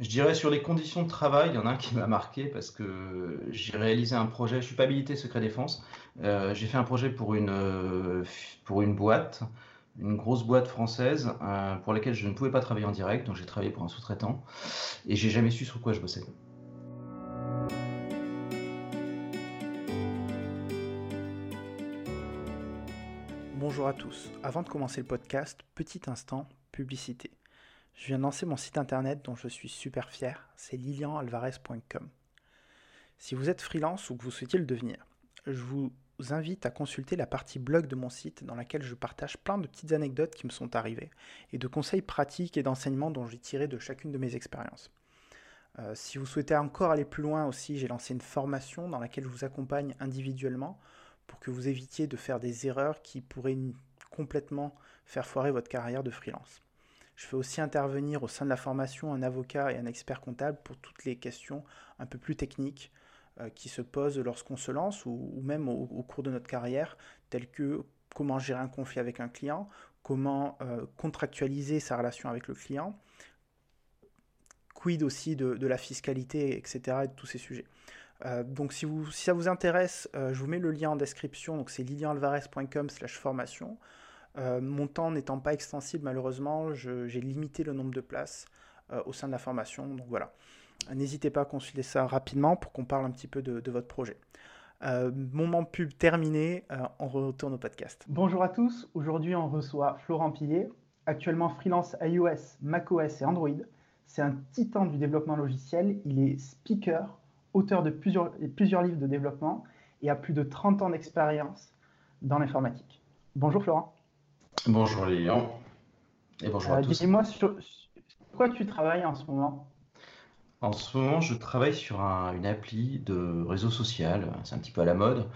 Je dirais sur les conditions de travail, il y en a un qui m'a marqué parce que j'ai réalisé un projet, je suis pas habilité secret défense, euh, j'ai fait un projet pour une, euh, pour une boîte, une grosse boîte française euh, pour laquelle je ne pouvais pas travailler en direct, donc j'ai travaillé pour un sous-traitant et j'ai jamais su sur quoi je bossais. Bonjour à tous. Avant de commencer le podcast, petit instant, publicité. Je viens de lancer mon site internet dont je suis super fier, c'est lilianalvarez.com. Si vous êtes freelance ou que vous souhaitiez le devenir, je vous invite à consulter la partie blog de mon site dans laquelle je partage plein de petites anecdotes qui me sont arrivées et de conseils pratiques et d'enseignements dont j'ai tiré de chacune de mes expériences. Euh, si vous souhaitez encore aller plus loin aussi, j'ai lancé une formation dans laquelle je vous accompagne individuellement pour que vous évitiez de faire des erreurs qui pourraient complètement faire foirer votre carrière de freelance. Je fais aussi intervenir au sein de la formation un avocat et un expert comptable pour toutes les questions un peu plus techniques euh, qui se posent lorsqu'on se lance ou, même au, cours de notre carrière, telles que comment gérer un conflit avec un client, comment euh, contractualiser sa relation avec le client, quid aussi de, la fiscalité, etc. et de tous ces sujets. Euh, donc si, ça vous intéresse, je vous mets le lien en description, donc c'est lilianalvarez.com slash formation. Euh, mon temps n'étant pas extensible, malheureusement, j'ai limité le nombre de places euh, au sein de la formation. Donc voilà, n'hésitez pas à consulter ça rapidement pour qu'on parle un petit peu de, votre projet. Euh, moment pub terminé, on retourne au podcast. Bonjour à tous, aujourd'hui on reçoit Florent Pillet, actuellement freelance iOS, macOS et Android. C'est un titan du développement logiciel, il est speaker, auteur de plusieurs, plusieurs livres de développement et a plus de 30 ans d'expérience dans l'informatique. Bonjour Florent. Bonjour Lilian. Et bonjour à euh, tous. Dis-moi sur, quoi tu travailles en ce moment? En ce moment, je travaille sur une appli de réseau social. C'est un petit peu à la mode.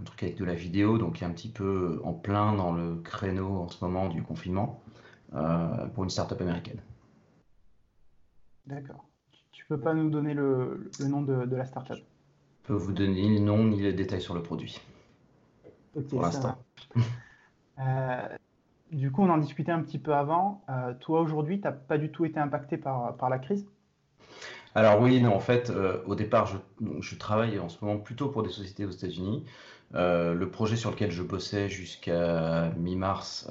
Un truc avec de la vidéo, donc un petit peu en plein dans le créneau en ce moment du confinement euh, pour une start-up américaine. D'accord. Tu peux pas nous donner le, nom de, de la start-up? Je peux vous donner ni le nom ni les détails sur le produit. pour l'instant. Euh, du coup, on en discutait un petit peu avant. Euh, toi, aujourd'hui, tu n'as pas du tout été impacté par, la crise? Alors oui, en fait, euh, au départ, je, je, travaille en ce moment plutôt pour des sociétés aux États-Unis. Euh, le projet sur lequel je bossais jusqu'à mi-mars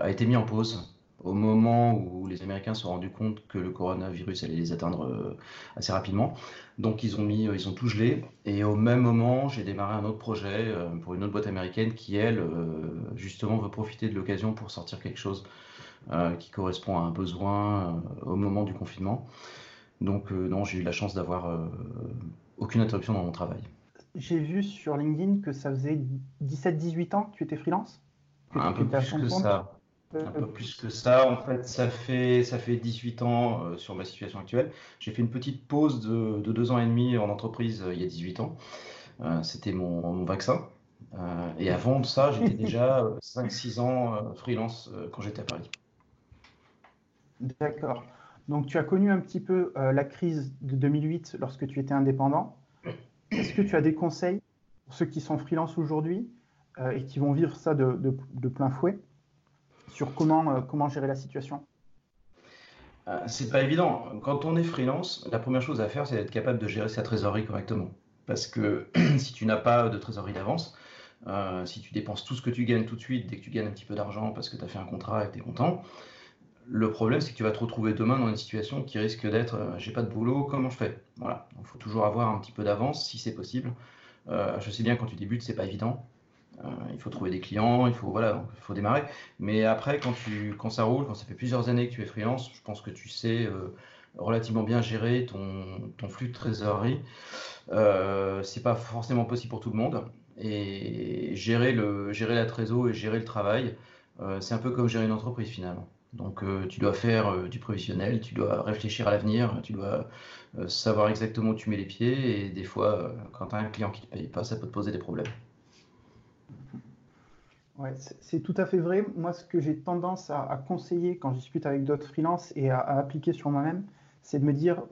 a été mis en pause au moment où les Américains se sont rendus compte que le coronavirus allait les atteindre euh, assez rapidement. Donc ils ont mis, euh, ils ont tout gelé. Et au même moment, j'ai démarré un autre projet euh, pour une autre boîte américaine qui, elle, justement, veut profiter de l'occasion pour sortir quelque chose qui correspond à un besoin au moment du confinement. Donc non, j'ai eu la chance d'avoir aucune interruption dans mon travail. J'ai vu sur LinkedIn que ça faisait 17-18 ans que tu étais freelance? un peu plus que ça. Un peu plus que ça, en fait, ça fait, ça fait 18 ans euh, sur ma situation actuelle. J'ai fait une petite pause de, de, deux ans et demi en entreprise euh, il y a 18 ans. Euh, c'était mon, vaccin. et avant de ça, j'étais déjà 5-6 ans freelance quand j'étais à Paris. D'accord. Donc tu as connu un petit peu la crise de 2008 lorsque tu étais indépendant. Est-ce que tu as des conseils pour ceux qui sont freelance aujourd'hui et qui vont vivre ça de, de plein fouet? Sur comment, euh, comment gérer la situation euh, c'est pas évident. Quand on est freelance, la première chose à faire, c'est d'être capable de gérer sa trésorerie correctement. Parce que si tu n'as pas de trésorerie d'avance, euh, si tu dépenses tout ce que tu gagnes tout de suite, dès que tu gagnes un petit peu d'argent parce que tu as fait un contrat et que tu es content, le problème, c'est que tu vas te retrouver demain dans une situation qui risque d'être j'ai pas de boulot, comment je fais? Voilà. Il faut toujours avoir un petit peu d'avance si c'est possible. je sais bien, quand tu débutes, c'est pas évident. Euh, il faut trouver des clients, il faut voilà, il faut démarrer. Mais après, quand tu, quand ça roule, quand ça fait plusieurs années que tu es freelance, je pense que tu sais euh, relativement bien gérer ton, flux de trésorerie. Euh, c'est pas forcément possible pour tout le monde. Et gérer le, gérer la trésor et gérer le travail, euh, c'est un peu comme gérer une entreprise finalement. Donc tu dois faire du prévisionnel, tu dois réfléchir à l'avenir, tu dois savoir exactement où tu mets les pieds. Et des fois, quand tu as un client qui ne te paye pas, ça peut te poser des problèmes. Ouais, c'est tout à fait vrai. Moi, ce que j'ai tendance à, conseiller quand je discute avec d'autres freelances et à, appliquer sur moi-même, c'est de me dire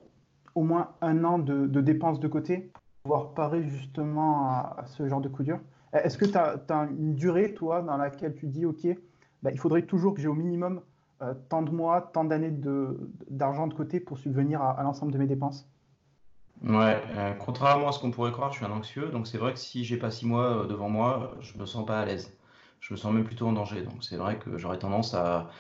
au moins un an de, dépenses de côté pour pouvoir parer justement à, ce genre de coup dur. Est-ce que tu as, une durée, toi, dans laquelle tu dis, OK, bah, il faudrait toujours que j'ai au minimum tant de mois, tant d'années d'argent de, côté pour subvenir à, l'ensemble de mes dépenses? Ouais, contrairement à ce qu'on pourrait croire, je suis un anxieux, donc c'est vrai que si j'ai pas six mois devant moi, je me sens pas à l'aise. Je me sens même plutôt en danger. Donc c'est vrai que j'aurais tendance à,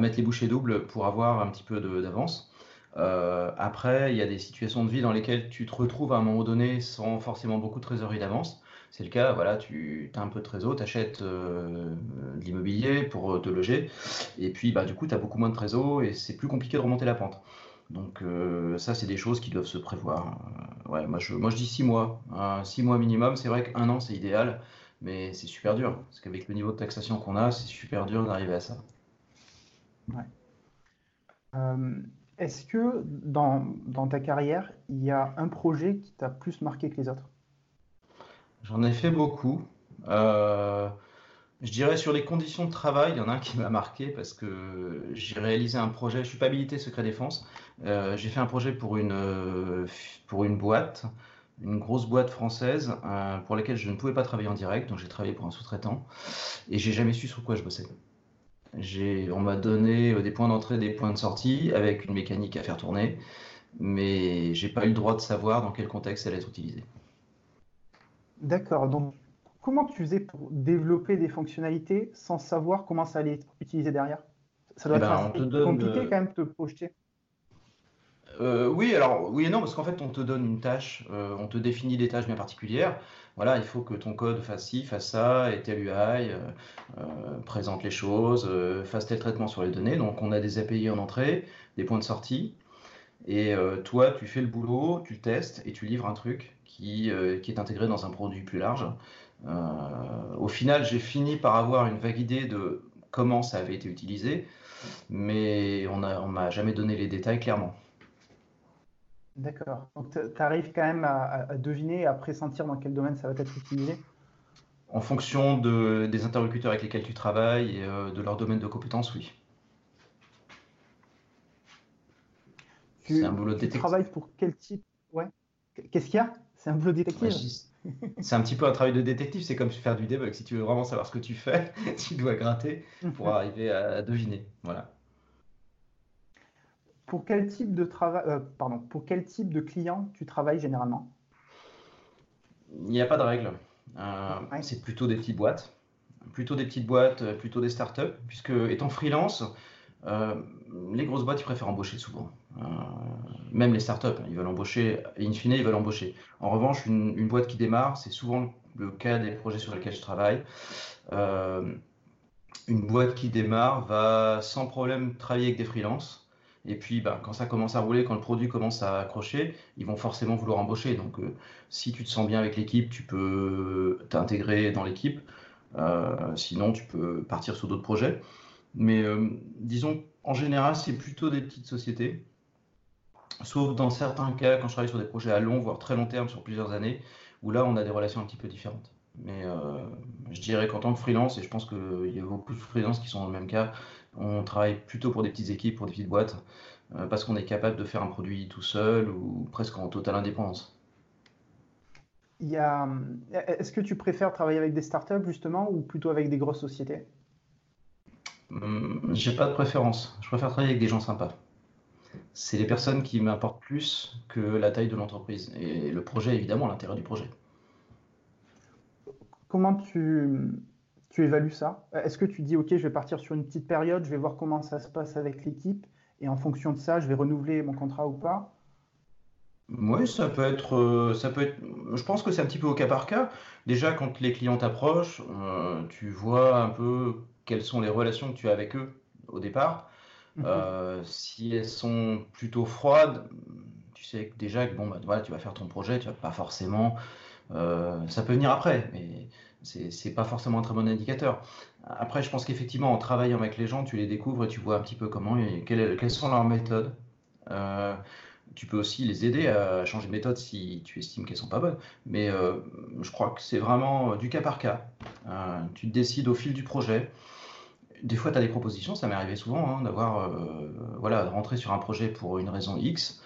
mettre les bouchées doubles pour avoir un petit peu d'avance. Euh, après, il y a des situations de vie dans lesquelles tu te retrouves à un moment donné sans forcément beaucoup de trésorerie d'avance. C'est le cas, voilà, tu as un peu de trésor, tu achètes euh, de l'immobilier pour te loger, et puis bah, du coup, tu as beaucoup moins de trésor et c'est plus compliqué de remonter la pente. Donc euh, ça, c'est des choses qui doivent se prévoir. ouais, moi, je, dis six mois. Hein, six mois minimum, c'est vrai qu'un an, c'est idéal, mais c'est super dur. Parce qu'avec le niveau de taxation qu'on a, c'est super dur d'arriver à ça. Ouais. Est-ce que dans, ta carrière, il y a un projet qui t'a plus marqué que les autres? J'en ai fait beaucoup. Euh, je dirais sur les conditions de travail, il y en a un qui m'a marqué parce que j'ai réalisé un projet, je suis pas habilité secret défense, euh, j'ai fait un projet pour une, pour une boîte, une grosse boîte française euh, pour laquelle je ne pouvais pas travailler en direct, donc j'ai travaillé pour un sous-traitant et j'ai jamais su sur quoi je bossais on m'a donné euh, des points d'entrée, des points de sortie avec une mécanique à faire tourner, mais j'ai pas eu le droit de savoir dans quel contexte elle allait être utilisée. D'accord. Donc, comment tu faisais pour développer des fonctionnalités sans savoir comment ça allait être utilisé derrière? Ça doit eh être ben, compliqué quand même de te projeter. Euh, oui, alors oui et non, parce qu'en fait, on te donne une tâche, euh, on te définit des tâches bien particulières. Voilà, il faut que ton code fasse ci, fasse ça, et tel UI, euh, présente les choses, fasse tel traitement sur les données. Donc, on a des API en entrée, des points de sortie. Et toi, tu fais le boulot, tu testes et tu livres un truc qui, qui est intégré dans un produit plus large. au final, j'ai fini par avoir une vague idée de comment ça avait été utilisé, mais on ne m'a jamais donné les détails clairement. D'accord. Donc, tu arrives quand même à, deviner à pressentir dans quel domaine ça va être utilisé? En fonction de, des interlocuteurs avec lesquels tu travailles et euh, de leur domaine de compétences, oui. C'est un boulot de détective. Tu travailles pour quel type? Ouais. Qu'est-ce qu'il y a? C'est un boulot détective C'est un petit peu un travail de détective, c'est comme faire du debug. Si tu veux vraiment savoir ce que tu fais, tu dois gratter pour arriver à deviner. Voilà pour quel type de travail, euh, pardon, pour quel type de client tu travailles généralement? Il n'y a pas de règle. Euh, c'est plutôt des petites boîtes, plutôt des petites boîtes, euh, plutôt des startups, puisque étant freelance, les grosses boîtes ils préfèrent embaucher souvent. même les startups, ils veulent embaucher, et in fine, ils veulent embaucher. En revanche, une, une boîte qui démarre, c'est souvent le cas des projets sur lesquels je travaille. une boîte qui démarre va sans problème travailler avec des freelances et puis, bah, quand ça commence à rouler, quand le produit commence à accrocher, ils vont forcément vouloir embaucher. Donc, euh, si tu te sens bien avec l'équipe, tu peux t'intégrer dans l'équipe. Euh, sinon, tu peux partir sur d'autres projets. Mais euh, disons, en général, c'est plutôt des petites sociétés. Sauf dans certains cas, quand je travaille sur des projets à long, voire très long terme, sur plusieurs années, où là, on a des relations un petit peu différentes. Mais je dirais qu'en tant que freelance, et je pense qu'il y a beaucoup de freelances qui sont dans le même cas, on travaille plutôt pour des petites équipes, pour des petites boîtes, euh, parce qu'on est capable de faire un produit tout seul ou presque en totale indépendance. Est-ce que tu préfères travailler avec des startups justement ou plutôt avec des grosses sociétés? Hum, J'ai pas de préférence. Je préfère travailler avec des gens sympas. C'est les personnes qui m'importent plus que la taille de l'entreprise et le projet, évidemment, l'intérêt du projet. Comment tu, tu évalues ça Est-ce que tu dis, OK, je vais partir sur une petite période, je vais voir comment ça se passe avec l'équipe, et en fonction de ça, je vais renouveler mon contrat ou pas? Oui, ça peut être, euh, ça peut être. Je pense que c'est un petit peu au cas par cas. Déjà, quand les clients t'approchent, euh, tu vois un peu quelles sont les relations que tu as avec eux au départ. Mhm. Euh, si elles sont plutôt froides, tu sais déjà que bon, bah, voilà, tu vas faire ton projet, tu vas pas forcément. ça peut venir après, mais c'est pas forcément un très bon indicateur. Après, je pense qu'effectivement, en travaillant avec les gens, tu les découvres et tu vois un petit peu comment quelles, sont leurs méthodes. Euh, tu peux aussi les aider à changer de méthode si tu estimes qu'elles sont pas bonnes. Mais euh, je crois que c'est vraiment du cas par cas. Euh, tu décides au fil du projet. Des fois, tu as des propositions, ça m'est arrivé souvent hein, d'avoir, voilà, de rentrer sur un projet pour une raison X.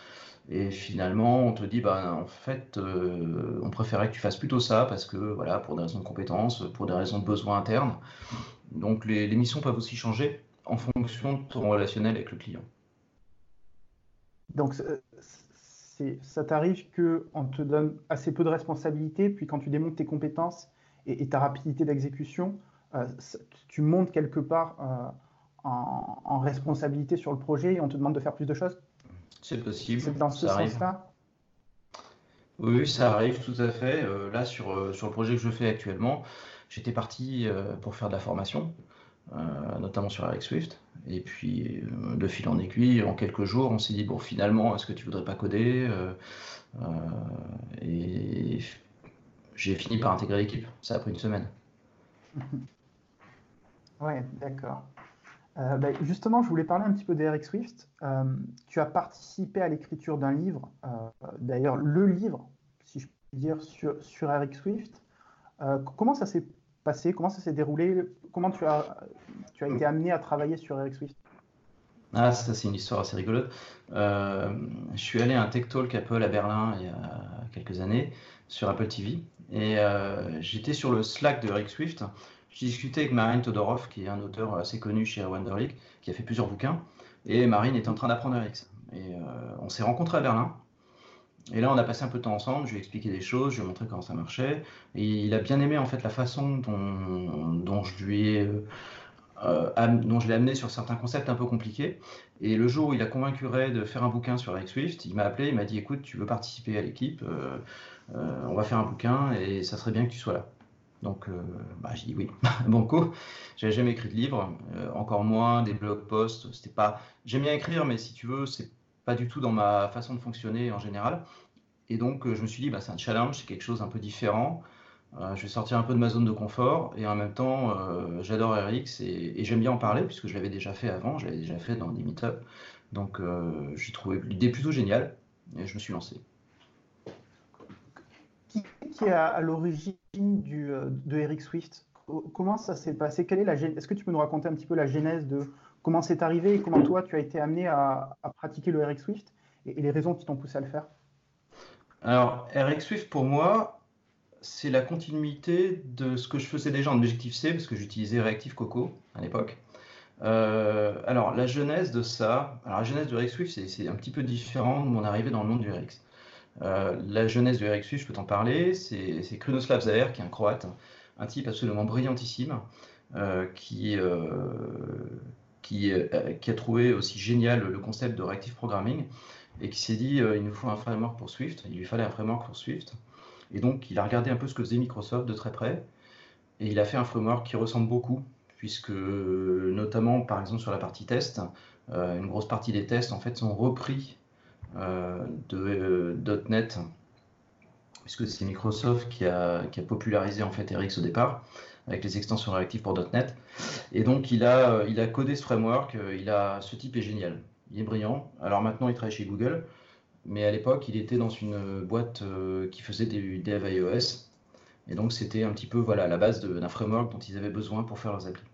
Et finalement, on te dit, bah, en fait, euh, on préférait que tu fasses plutôt ça parce que, voilà, pour des raisons de compétences, pour des raisons de besoins internes. Donc, les, missions peuvent aussi changer en fonction de ton relationnel avec le client. Donc, ça t'arrive qu'on te donne assez peu de responsabilités, puis quand tu démontes tes compétences et, ta rapidité d'exécution, euh, tu montes quelque part euh, en, responsabilité sur le projet et on te demande de faire plus de choses? C'est possible. C'est dans ce sens-là Oui, ça arrive tout à fait. Euh, là, sur, sur le projet que je fais actuellement, j'étais parti pour faire de la formation. Euh, notamment sur Eric Swift. Et puis, euh, de fil en aiguille, en quelques jours, on s'est dit, bon, finalement, est-ce que tu voudrais pas coder euh, Et j'ai fini par intégrer l'équipe. Ça a pris une semaine. Ouais, d'accord. Bah, justement, je voulais parler un petit peu d'Eric Swift. tu as participé à l'écriture d'un livre, d'ailleurs le livre, si je puis dire, sur, sur Eric Swift. comment ça s'est passé? Comment ça s'est déroulé? Comment tu as, tu as été amené à travailler sur Eric Swift? Ah, ça c'est une histoire assez rigolote. Euh, je suis allé à un Tech Talk Apple à Berlin il y a quelques années sur Apple TV et euh, j'étais sur le Slack de Eric Swift. J'ai discuté avec Marine Todorov, qui est un auteur assez connu chez Wonderlic, qui a fait plusieurs bouquins. Et Marine était en train d'apprendre Eric. Et euh, on s'est rencontrés à Berlin. Et là, on a passé un peu de temps ensemble, je lui ai expliqué des choses, je lui ai montré comment ça marchait. Il a bien aimé en fait la façon dont, je lui ai, euh, dont je l'ai amené sur certains concepts un peu compliqués. Et le jour où il a convaincu Ray de faire un bouquin sur Alex Swift, il m'a appelé, il m'a dit écoute, tu veux participer à l'équipe, euh, on va faire un bouquin et ça serait bien que tu sois là. Donc, bah, j'ai dit oui, banco. J'avais jamais écrit de livre, encore moins des blog posts. C'était pas. J'aime bien écrire, mais si tu veux, c'est pas du tout dans ma façon de fonctionner en général. Et donc, euh, je me suis dit, bah, c'est un challenge, c'est quelque chose un peu différent. Euh, je vais sortir un peu de ma zone de confort et en même temps, euh, j'adore RX et, j'aime bien en parler puisque je l'avais déjà fait avant, je l'avais déjà fait dans des meet-up. Donc, j'ai trouvé l'idée plutôt géniale et je me suis lancé. Qui, est à, l'origine de RX Swift Comment ça s'est passé? Quelle est la Est-ce que tu peux nous raconter un petit peu la genèse de comment c'est arrivé et comment toi tu as été amené à, pratiquer le RX Swift et, les raisons qui t'ont poussé à le faire? Alors, RX Swift pour moi, c'est la continuité de ce que je faisais déjà en Objective-C parce que j'utilisais Reactive Coco à l'époque. Euh, alors, la genèse de ça, alors la genèse du RX Swift, c'est un petit peu différent de mon arrivée dans le monde du RX. Euh, la du RX Swift, je peux t'en parler, c'est Krunoslav Zaher, qui est un croate, un type absolument brillantissime, euh, qui, euh, qui, a trouvé aussi génial le concept de reactive programming et qui s'est dit il nous faut un framework pour Swift, il lui fallait un framework pour Swift. Et donc il a regardé un peu ce que faisait Microsoft de très près et il a fait un framework qui ressemble beaucoup, puisque notamment par exemple sur la partie test, une grosse partie des tests en fait sont repris de .NET, puisque c'est Microsoft qui a, qui a, popularisé en fait RX au départ avec les extensions réactives pour .NET. Et donc, il a, euh, il a codé ce framework. Euh, il a, ce type est génial. Il est brillant. Alors maintenant, il travaille chez Google. Mais à l'époque, il était dans une boîte euh, qui faisait des dev iOS. Et donc, c'était un petit peu voilà, la base d'un framework dont ils avaient besoin pour faire leurs applis.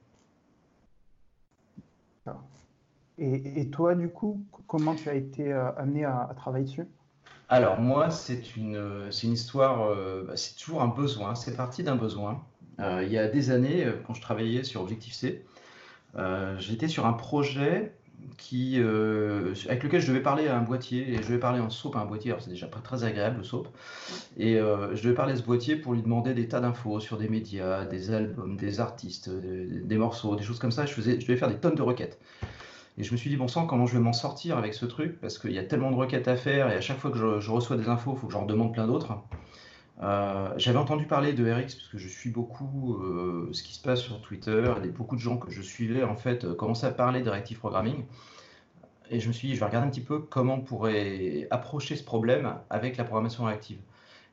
Et, toi, du coup, comment tu as été amené à, travailler dessus? Alors, moi, c'est une, une histoire, bah, c'est toujours un besoin. C'est parti d'un besoin. Euh, il y a des années, euh, quand je travaillais sur Objective-C, euh, j'étais sur un projet qui, avec lequel je devais parler à un boîtier, et je devais parler en SOAP à un boîtier, alors c'est déjà pas très agréable le SOAP, et je devais parler à ce boîtier pour lui demander des tas d'infos sur des médias, des albums, des artistes, des, morceaux, des choses comme ça, je, faisais, je devais faire des tonnes de requêtes. Et je me suis dit, bon sang, comment je vais m'en sortir avec ce truc? Parce qu'il y a tellement de requêtes à faire et à chaque fois que je, reçois des infos, il faut que j'en demande plein d'autres. Euh, j'avais entendu parler de RX parce que je suis beaucoup euh, ce qui se passe sur Twitter et beaucoup de gens que je suivais en fait euh, commençaient à parler de reactive programming. Et je me suis dit, je vais regarder un petit peu comment on pourrait approcher ce problème avec la programmation réactive.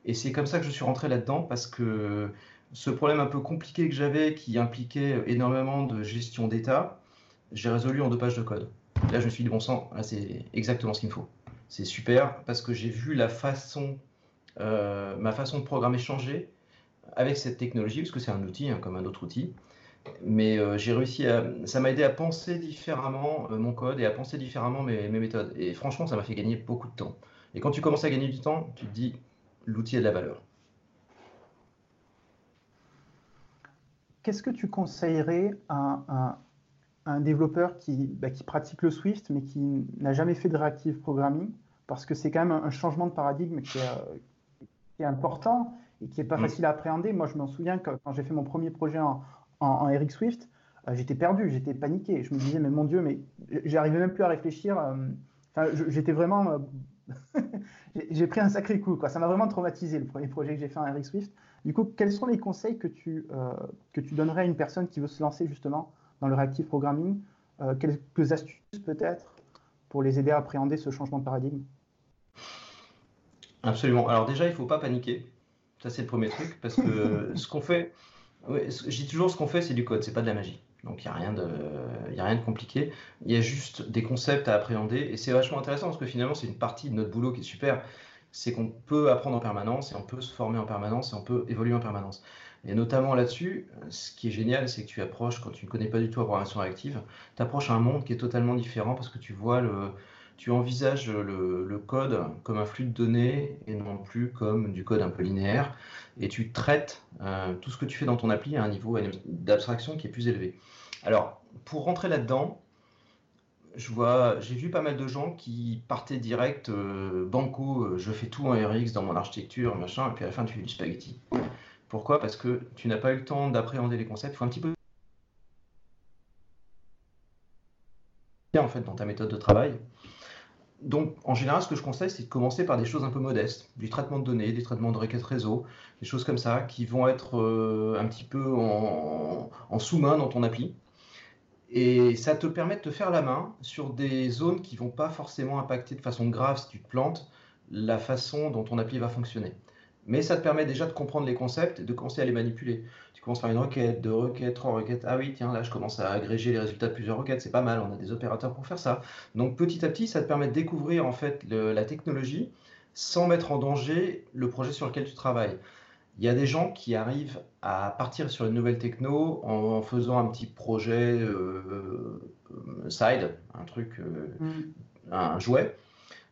Et c'est comme ça que je suis rentré là-dedans parce que ce problème un peu compliqué que j'avais qui impliquait énormément de gestion d'état, j'ai résolu en deux pages de code. Là, je me suis dit, bon sang, là, c'est exactement ce qu'il me faut. C'est super parce que j'ai vu la façon euh, ma façon de programmer changer avec cette technologie, parce que c'est un outil hein, comme un autre outil. Mais euh, j'ai réussi à. Ça m'a aidé à penser différemment euh, mon code et à penser différemment mes, méthodes. Et franchement, ça m'a fait gagner beaucoup de temps. Et quand tu commences à gagner du temps, tu te dis l'outil a de la valeur. Qu'est-ce que tu conseillerais à un, un développeur qui, bah, qui, pratique le Swift, mais qui n'a jamais fait de reactive programming, parce que c'est quand même un, changement de paradigme qui est, important et qui n'est pas mm. facile à appréhender. Moi, je m'en souviens que quand j'ai fait mon premier projet en, en, Eric Swift, euh, j'étais perdu, j'étais paniqué. Je me disais, mais mon Dieu, mais j'arrivais même plus à réfléchir. Euh, enfin, j'étais vraiment. Euh, j'ai pris un sacré coup. Quoi. Ça m'a vraiment traumatisé le premier projet que j'ai fait en Eric Swift. Du coup, quels sont les conseils que tu, que tu donnerais à une personne qui veut se lancer justement dans le reactive programming Quelques astuces peut-être pour les aider à appréhender ce changement de paradigme? Absolument. Alors déjà, il ne faut pas paniquer. Ça, c'est le premier truc. Parce que ce qu'on fait, je dis toujours, ce qu'on fait, c'est du code, c'est pas de la magie. Donc il n'y a, rien de, a rien de compliqué. Il y a juste des concepts à appréhender. Et c'est vachement intéressant parce que finalement, c'est une partie de notre boulot qui est super. C'est qu'on peut apprendre en permanence et on peut se former en permanence et on peut évoluer en permanence. Et notamment là-dessus, ce qui est génial, c'est que tu approches, quand tu ne connais pas du tout la programmation réactive, tu approches un monde qui est totalement différent parce que tu vois le, tu envisages le, code comme un flux de données et non plus comme du code un peu linéaire, et tu traites euh, tout ce que tu fais dans ton appli à un niveau d'abstraction qui est plus élevé. Alors, pour rentrer là-dedans, je vois, j'ai vu pas mal de gens qui partaient direct, euh, banco, euh, je fais tout en RX dans mon architecture, machin, et puis à la fin tu fais du spaghetti. Pourquoi? Parce que tu n'as pas eu le temps d'appréhender les concepts. Il faut un petit peu en fait dans ta méthode de travail donc, en général, ce que je conseille, c'est de commencer par des choses un peu modestes, du traitement de données, des traitements de requêtes réseau, des choses comme ça, qui vont être euh, un petit peu en, sous-main dans ton appli. Et ça te permet de te faire la main sur des zones qui ne vont pas forcément impacter de façon grave si tu te plantes la façon dont ton appli va fonctionner. Mais ça te permet déjà de comprendre les concepts et de commencer à les manipuler. Tu commences par une requête, deux requêtes, trois requêtes. Ah oui, tiens, là, je commence à agréger les résultats de plusieurs requêtes. C'est pas mal, on a des opérateurs pour faire ça. Donc petit à petit, ça te permet de découvrir en fait la technologie sans mettre en danger le projet sur lequel tu travailles. Il y a des gens qui arrivent à partir sur une nouvelle techno en faisant un petit projet euh, euh, side, un truc, euh, mm. un jouet.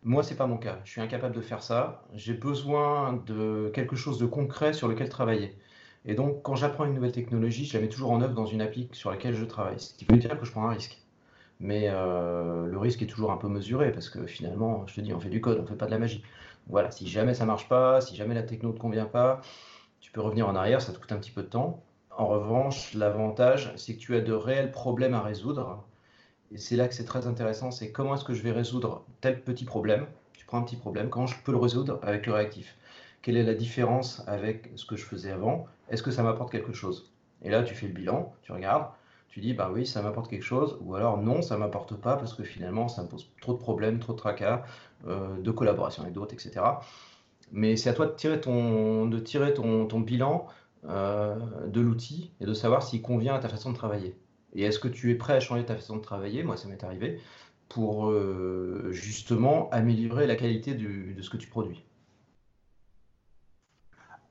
Moi, c'est pas mon cas. Je suis incapable de faire ça. J'ai besoin de quelque chose de concret sur lequel travailler. Et donc, quand j'apprends une nouvelle technologie, je la mets toujours en œuvre dans une appli sur laquelle je travaille. Ce qui veut dire que je prends un risque. Mais euh, le risque est toujours un peu mesuré parce que finalement, je te dis, on fait du code, on ne fait pas de la magie. Voilà, si jamais ça marche pas, si jamais la techno ne te convient pas, tu peux revenir en arrière, ça te coûte un petit peu de temps. En revanche, l'avantage, c'est que tu as de réels problèmes à résoudre et c'est là que c'est très intéressant, c'est comment est-ce que je vais résoudre tel petit problème. Tu prends un petit problème, comment je peux le résoudre avec le réactif? Quelle est la différence avec ce que je faisais avant? Est-ce que ça m'apporte quelque chose? Et là, tu fais le bilan, tu regardes, tu dis, bah oui, ça m'apporte quelque chose, ou alors non, ça m'apporte pas parce que finalement, ça me pose trop de problèmes, trop de tracas, euh, de collaboration avec d'autres, etc. Mais c'est à toi de tirer ton, de tirer ton, bilan euh, de l'outil et de savoir s'il convient à ta façon de travailler. Et est-ce que tu es prêt à changer ta façon de travailler? Moi, ça m'est arrivé pour euh, justement améliorer la qualité de ce que tu produis.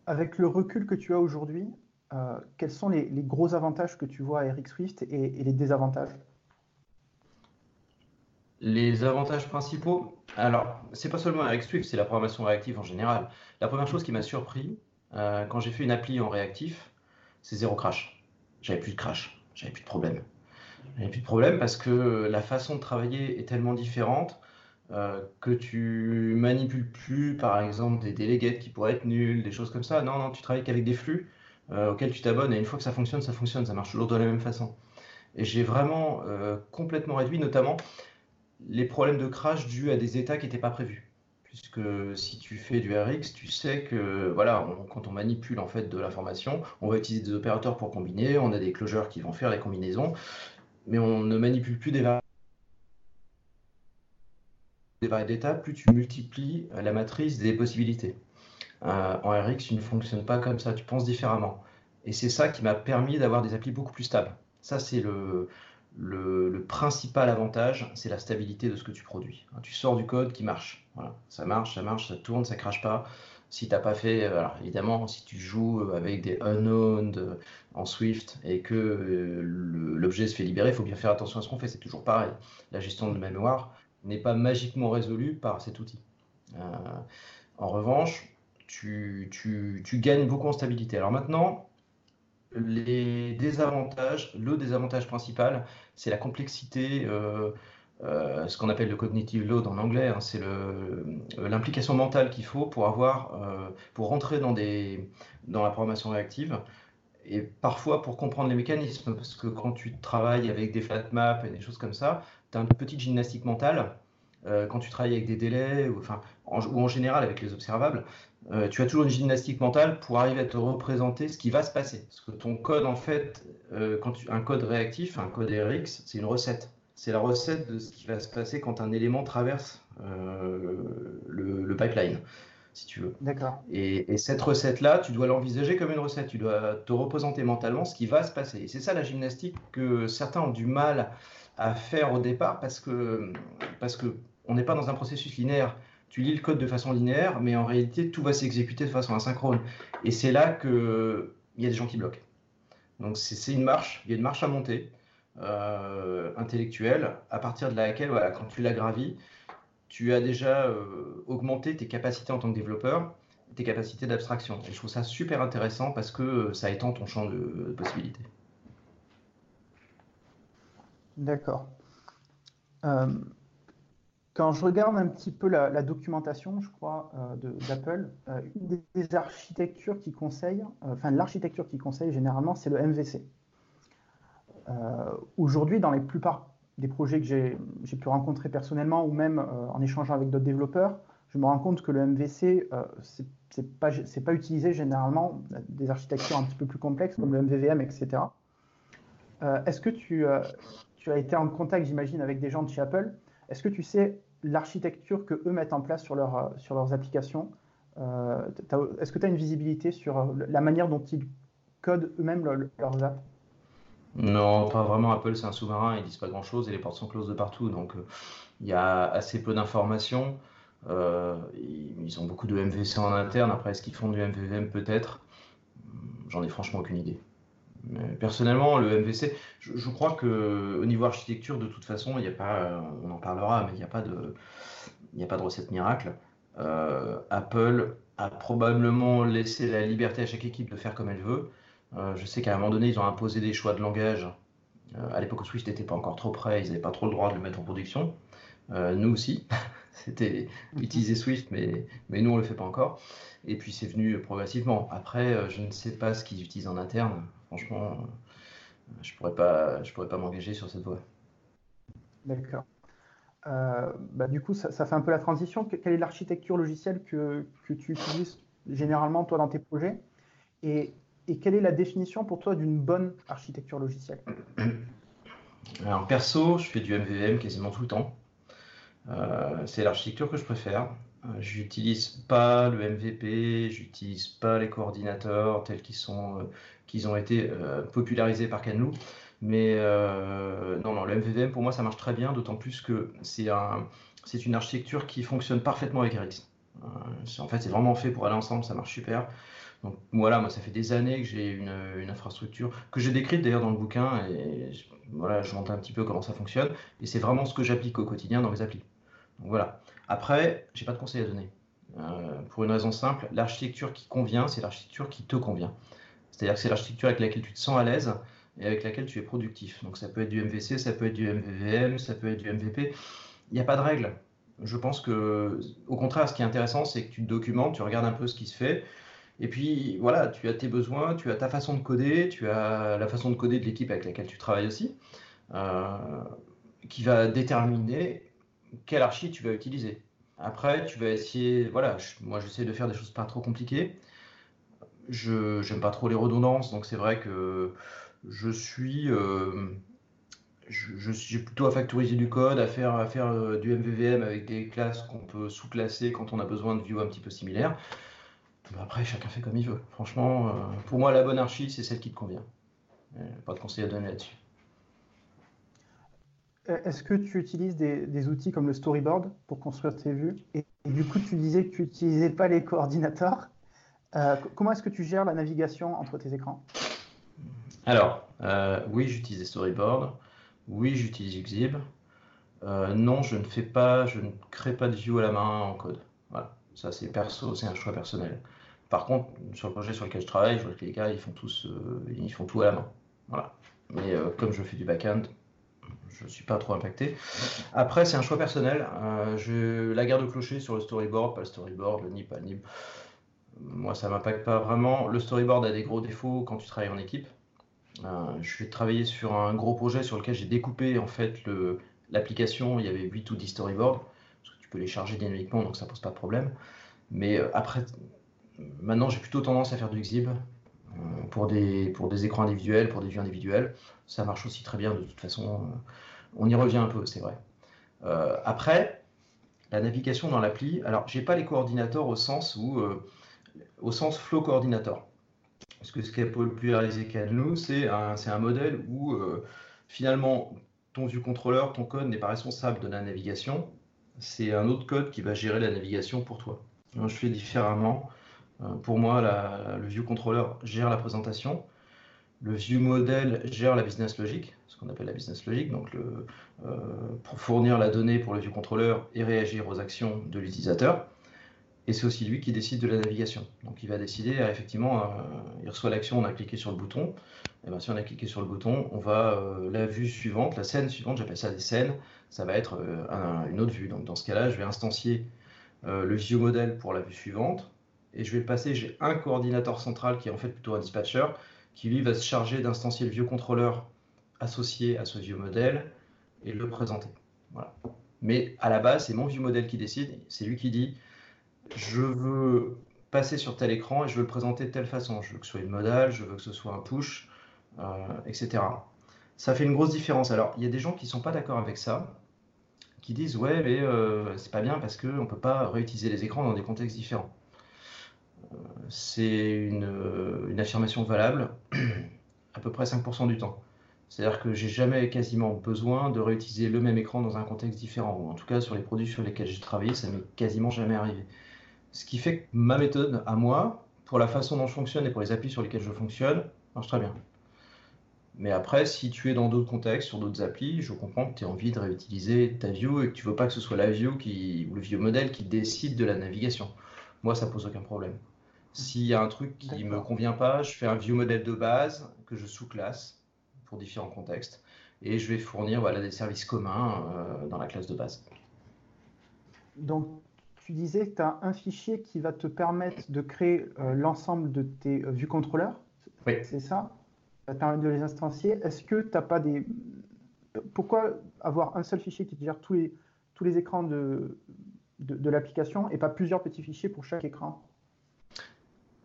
Avec le recul que tu as aujourd'hui, euh, quels sont les, gros avantages que tu vois à Eric Swift et, les désavantages? Les avantages principaux, alors c'est pas seulement Eric Swift, c'est la programmation réactive en général. La première chose qui m'a surpris euh, quand j'ai fait une appli en réactif, c'est zéro crash. J'avais plus de crash j'avais plus de problème. J'avais plus de problème parce que la façon de travailler est tellement différente euh, que tu manipules plus, par exemple, des délégués qui pourraient être nuls, des choses comme ça. Non, non, tu travailles qu'avec des flux euh, auxquels tu t'abonnes et une fois que ça fonctionne, ça fonctionne, ça marche toujours de la même façon. Et j'ai vraiment euh, complètement réduit, notamment les problèmes de crash dus à des états qui n'étaient pas prévus puisque si tu fais du RX, tu sais que voilà, quand on manipule en fait de l'information, on va utiliser des opérateurs pour combiner, on a des closures qui vont faire les combinaisons, mais on ne manipule plus des variables des d'états, plus tu multiplies la matrice des possibilités. Euh, en RX, tu ne fonctionnes pas comme ça, tu penses différemment. Et c'est ça qui m'a permis d'avoir des applis beaucoup plus stables. Ça, c'est le, le, principal avantage, c'est la stabilité de ce que tu produis. Tu sors du code qui marche. Ça marche, ça marche, ça tourne, ça crache pas. Si tu n'as pas fait, euh, évidemment, si tu joues avec des unknowns en Swift et que euh, l'objet se fait libérer, il faut bien faire attention à ce qu'on fait. C'est toujours pareil. La gestion de mémoire n'est pas magiquement résolue par cet outil. Euh, en revanche, tu, tu, gagnes beaucoup en stabilité. Alors maintenant, les désavantages, le désavantage principal, c'est la complexité, ce qu'on appelle le cognitive load en anglais, hein, c'est l'implication mentale qu'il faut pour avoir, pour rentrer dans, des, dans la programmation réactive et parfois pour comprendre les mécanismes, parce que quand tu travailles avec des flat maps et des choses comme ça, tu as une petite gymnastique mentale. Euh, quand tu travailles avec des délais, ou, enfin, en, ou en général avec les observables, euh, tu as toujours une gymnastique mentale pour arriver à te représenter ce qui va se passer. Parce que ton code, en fait, euh, quand tu, un code réactif, un code RX, c'est une recette. C'est la recette de ce qui va se passer quand un élément traverse le, le pipeline si tu veux. D'accord. Et, cette recette-là, tu dois l'envisager comme une recette. Tu dois te représenter mentalement ce qui va se passer. Et c'est ça la gymnastique que certains ont du mal à faire au départ parce que parce que on n'est pas dans un processus linéaire. Tu lis le code de façon linéaire, mais en réalité, tout va s'exécuter de façon asynchrone. Et c'est là qu'il y a des gens qui bloquent. Donc c'est une marche, il y a une marche à monter euh, intellectuelle, à partir de laquelle, quand tu la gravis, tu as déjà euh, augmenté tes capacités en tant que développeur, tes capacités d'abstraction. Et je trouve ça super intéressant parce que euh, ça étend ton champ de, possibilités. D'accord. Euh, quand je regarde un petit peu la, documentation, je crois, d'Apple, une des architectures qui conseille, enfin l'architecture qui conseille généralement, c'est le MVC. Aujourd'hui, dans les plupart des projets que j'ai pu rencontrer personnellement ou même euh, en échangeant avec d'autres développeurs, je me rends compte que le MVC, euh, ce n'est pas, pas, utilisé généralement des architectures un petit peu plus complexes comme le MVVM, etc. Euh, est-ce que tu, tu, as été en contact, j'imagine, avec des gens de chez Apple? Est-ce que tu sais l'architecture que eux mettent en place sur, leur, sur leurs applications Est-ce que tu as une visibilité sur la manière dont ils codent eux-mêmes leurs apps? Non, pas vraiment. Apple, c'est un sous-marin, ils disent pas grand-chose et les portes sont closes de partout. Donc, euh, il y a assez peu d'informations. Euh, ils ont beaucoup de MVC en interne. Après, est-ce qu'ils font du MVVM peut-être J'en ai franchement aucune idée. Personnellement, le MVC, je, crois que au niveau architecture, de toute façon, il a pas, on en parlera, mais il n'y a pas de, il a pas de recette miracle. Euh, Apple a probablement laissé la liberté à chaque équipe de faire comme elle veut. Euh, je sais qu'à un moment donné, ils ont imposé des choix de langage. Euh, à l'époque où Swift n'était pas encore trop prêt, ils n'avaient pas trop le droit de le mettre en production. Euh, nous aussi, c'était mhm. utiliser Swift, mais, mais nous, on ne le fait pas encore. Et puis, c'est venu progressivement. Après, je ne sais pas ce qu'ils utilisent en interne. Franchement, je ne pourrais pas, je pourrais pas m'engager sur cette voie. D'accord. bah, du coup, ça, ça, fait un peu la transition. Quelle est l'architecture logicielle que, que, tu utilises généralement, toi, dans tes projets? Et et quelle est la définition pour toi d'une bonne architecture logicielle? Alors perso, je fais du MVVM quasiment tout le temps. Euh, c'est l'architecture que je préfère. Euh, j'utilise pas le MVP, j'utilise pas les coordinateurs tels qu'ils euh, ont été popularisés par Canlou. Mais non, non, le MVVM pour moi ça marche très bien, d'autant plus que c'est un, c'est une architecture qui fonctionne parfaitement avec RX. en fait, c'est vraiment fait pour aller ensemble, ça marche super. Donc voilà, moi ça fait des années que j'ai une, infrastructure que j'ai décrite d'ailleurs dans le bouquin et je, voilà, je montre un petit peu comment ça fonctionne et c'est vraiment ce que j'applique au quotidien dans mes applis. Voilà. Après, j'ai pas de conseil à donner. Euh, pour une raison simple, l'architecture qui convient, c'est l'architecture qui te convient. C'est-à-dire que c'est l'architecture avec laquelle tu te sens à l'aise et avec laquelle tu es productif. Donc ça peut être du MVC, ça peut être du MVVM, ça peut être du MVP. Il n'y a pas de règle. Je pense que, au contraire, ce qui est intéressant, c'est que tu te documentes, tu regardes un peu ce qui se fait, et puis voilà, tu as tes besoins, tu as ta façon de coder, tu as la façon de coder de l'équipe avec laquelle tu travailles aussi, euh, qui va déterminer quelle archi tu vas utiliser. Après, tu vas essayer, voilà, moi j'essaie de faire des choses pas trop compliquées. Je n'aime pas trop les redondances, donc c'est vrai que je suis, euh, je, suis plutôt à factoriser du code, à faire, à faire euh, du MVVM avec des classes qu'on peut sous-classer quand on a besoin de views un petit peu similaires. Bah, après, chacun fait comme il veut. Franchement, euh, pour moi, la bonne archi, c'est celle qui te convient. Pas de conseil à donner là-dessus. Euh, est-ce que tu utilises des, outils comme le storyboard pour construire tes vues et, du coup, tu disais que tu n'utilisais pas les coordinateurs. Euh, comment est-ce que tu gères la navigation entre tes écrans? Alors, oui, j'utilise des storyboards. Oui, j'utilise Xib. non, je ne fais pas, je ne crée pas de view à la main en code. Voilà. Ça, c'est perso, c'est un choix personnel. Par contre, sur le projet sur lequel je travaille, je vois que les gars, ils font, tous, ils font tout à la main. Voilà. Mais comme je fais du back-end, je ne suis pas trop impacté. Après, c'est un choix personnel. je, la guerre de clocher sur le storyboard, pas le storyboard, le NIP, pas le NIP. Moi, ça m'impacte pas vraiment. Le storyboard a des gros défauts quand tu travailles en équipe. Euh, je vais travailler sur un gros projet sur lequel j'ai découpé en fait l'application. Il y avait 8 ou 10 storyboards, parce que tu peux les charger dynamiquement, donc ça pose pas de problème. Mais euh, après, maintenant j'ai plutôt tendance à faire du Xib euh, pour, des, pour des écrans individuels, pour des vues individuelles. Ça marche aussi très bien de toute façon. on y revient un peu, c'est vrai. après, la navigation dans l'appli, alors j'ai pas les coordinateurs au sens où, au sens flow coordinator. Parce que ce qu'a popularisé Canlou, c'est un, un, modèle où euh, finalement ton view controller, ton code n'est pas responsable de la navigation. C'est un autre code qui va gérer la navigation pour toi. je fais différemment. Euh, pour moi, le view controller gère la présentation. Le view model gère la business logic, ce qu'on appelle la business logic, donc euh, pour fournir la donnée pour le view controller et réagir aux actions de l'utilisateur et c'est aussi lui qui décide de la navigation. Donc il va décider, euh, effectivement, euh, il reçoit l'action, on a cliqué sur le bouton. Et bien, si on a cliqué sur le bouton, on va la vue suivante, la scène suivante, j'appelle ça des scènes, ça va être une autre vue. Donc dans ce cas-là, je vais instancier le view model pour la vue suivante et je vais passer. J'ai un coordinateur central qui est en fait plutôt un dispatcher qui lui va se charger d'instancier le view controller associé à ce view model et le présenter. Mais à la base, c'est mon view model qui décide. C'est lui qui dit je veux passer sur tel écran et je veux le présenter de telle façon. Je veux que ce soit une modale, je veux que ce soit un push, euh, etc. Ça fait une grosse différence. Alors, il y a des gens qui ne sont pas d'accord avec ça, qui disent ouais, mais euh, c'est pas bien parce qu'on ne peut pas réutiliser les écrans dans des contextes différents. Euh, c'est une, une, affirmation valable à peu près 5% du temps. C'est-à-dire que j'ai jamais quasiment besoin de réutiliser le même écran dans un contexte différent. En tout cas, sur les produits sur lesquels j'ai travaillé, ça m'est quasiment jamais arrivé. Ce qui fait que ma méthode, à moi, pour la façon dont je fonctionne et pour les applis sur lesquels je fonctionne, marche très bien. Mais après, si tu es dans d'autres contextes, sur d'autres applis, je comprends que tu as envie de réutiliser ta view et que tu veux pas que ce soit la view ou le vieux modèle qui décide de la navigation. Moi, ça pose aucun problème. S'il y a un truc qui ne me convient pas, je fais un view modèle de base que je sous-classe pour différents contextes et je vais fournir voilà, des services communs euh, dans la classe de base. Donc, tu disais que tu as un fichier qui va te permettre de créer euh, l'ensemble de tes euh, vues contrôleurs. Oui. C'est ça? Ça permet de les instancier. Est-ce que tu n'as pas des. Pourquoi avoir un seul fichier qui gère tous les, tous les écrans de, de, l'application et pas plusieurs petits fichiers pour chaque écran?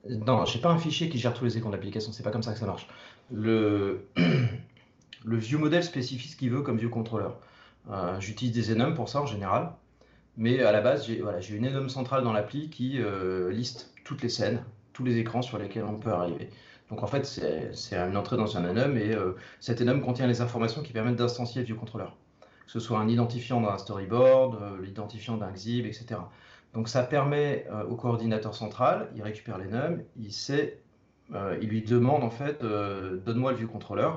Non, je n'ai pas un fichier qui gère tous les écrans de l'application. C'est pas comme ça que ça marche. Le, le view model spécifie ce qu'il veut comme view controller. Euh, j'utilise des enums pour ça en général. Mais à la base, j'ai une enum centrale dans l'appli qui euh, liste toutes les scènes, tous les écrans sur lesquels on peut arriver. Donc en fait, c'est une entrée dans un enum et euh, cet enum contient les informations qui permettent d'instancier le ViewController. Que ce soit un identifiant dans un storyboard, l'identifiant d'un XIB, etc. Donc ça permet au coordinateur central, il récupère l'enum, il sait, il lui demande en fait, donne-moi le ViewController.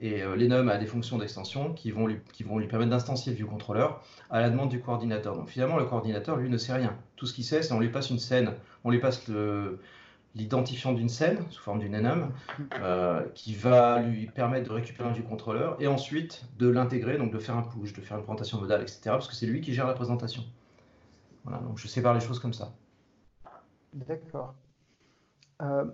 Et euh, l'enum a des fonctions d'extension qui, vont lui, permettre d'instancier le ViewController à la demande du coordinateur. Donc finalement, le coordinateur, lui, ne sait rien. Tout ce qu'il sait, c'est qu'on lui passe une scène, on lui passe l'identifiant d'une scène sous forme d'une enum euh, qui va lui permettre de récupérer un ViewController et ensuite de l'intégrer, donc de faire un push, de faire une présentation modale, etc. Parce que c'est lui qui gère la présentation. Voilà, donc je sépare les choses comme ça. D'accord. Euh,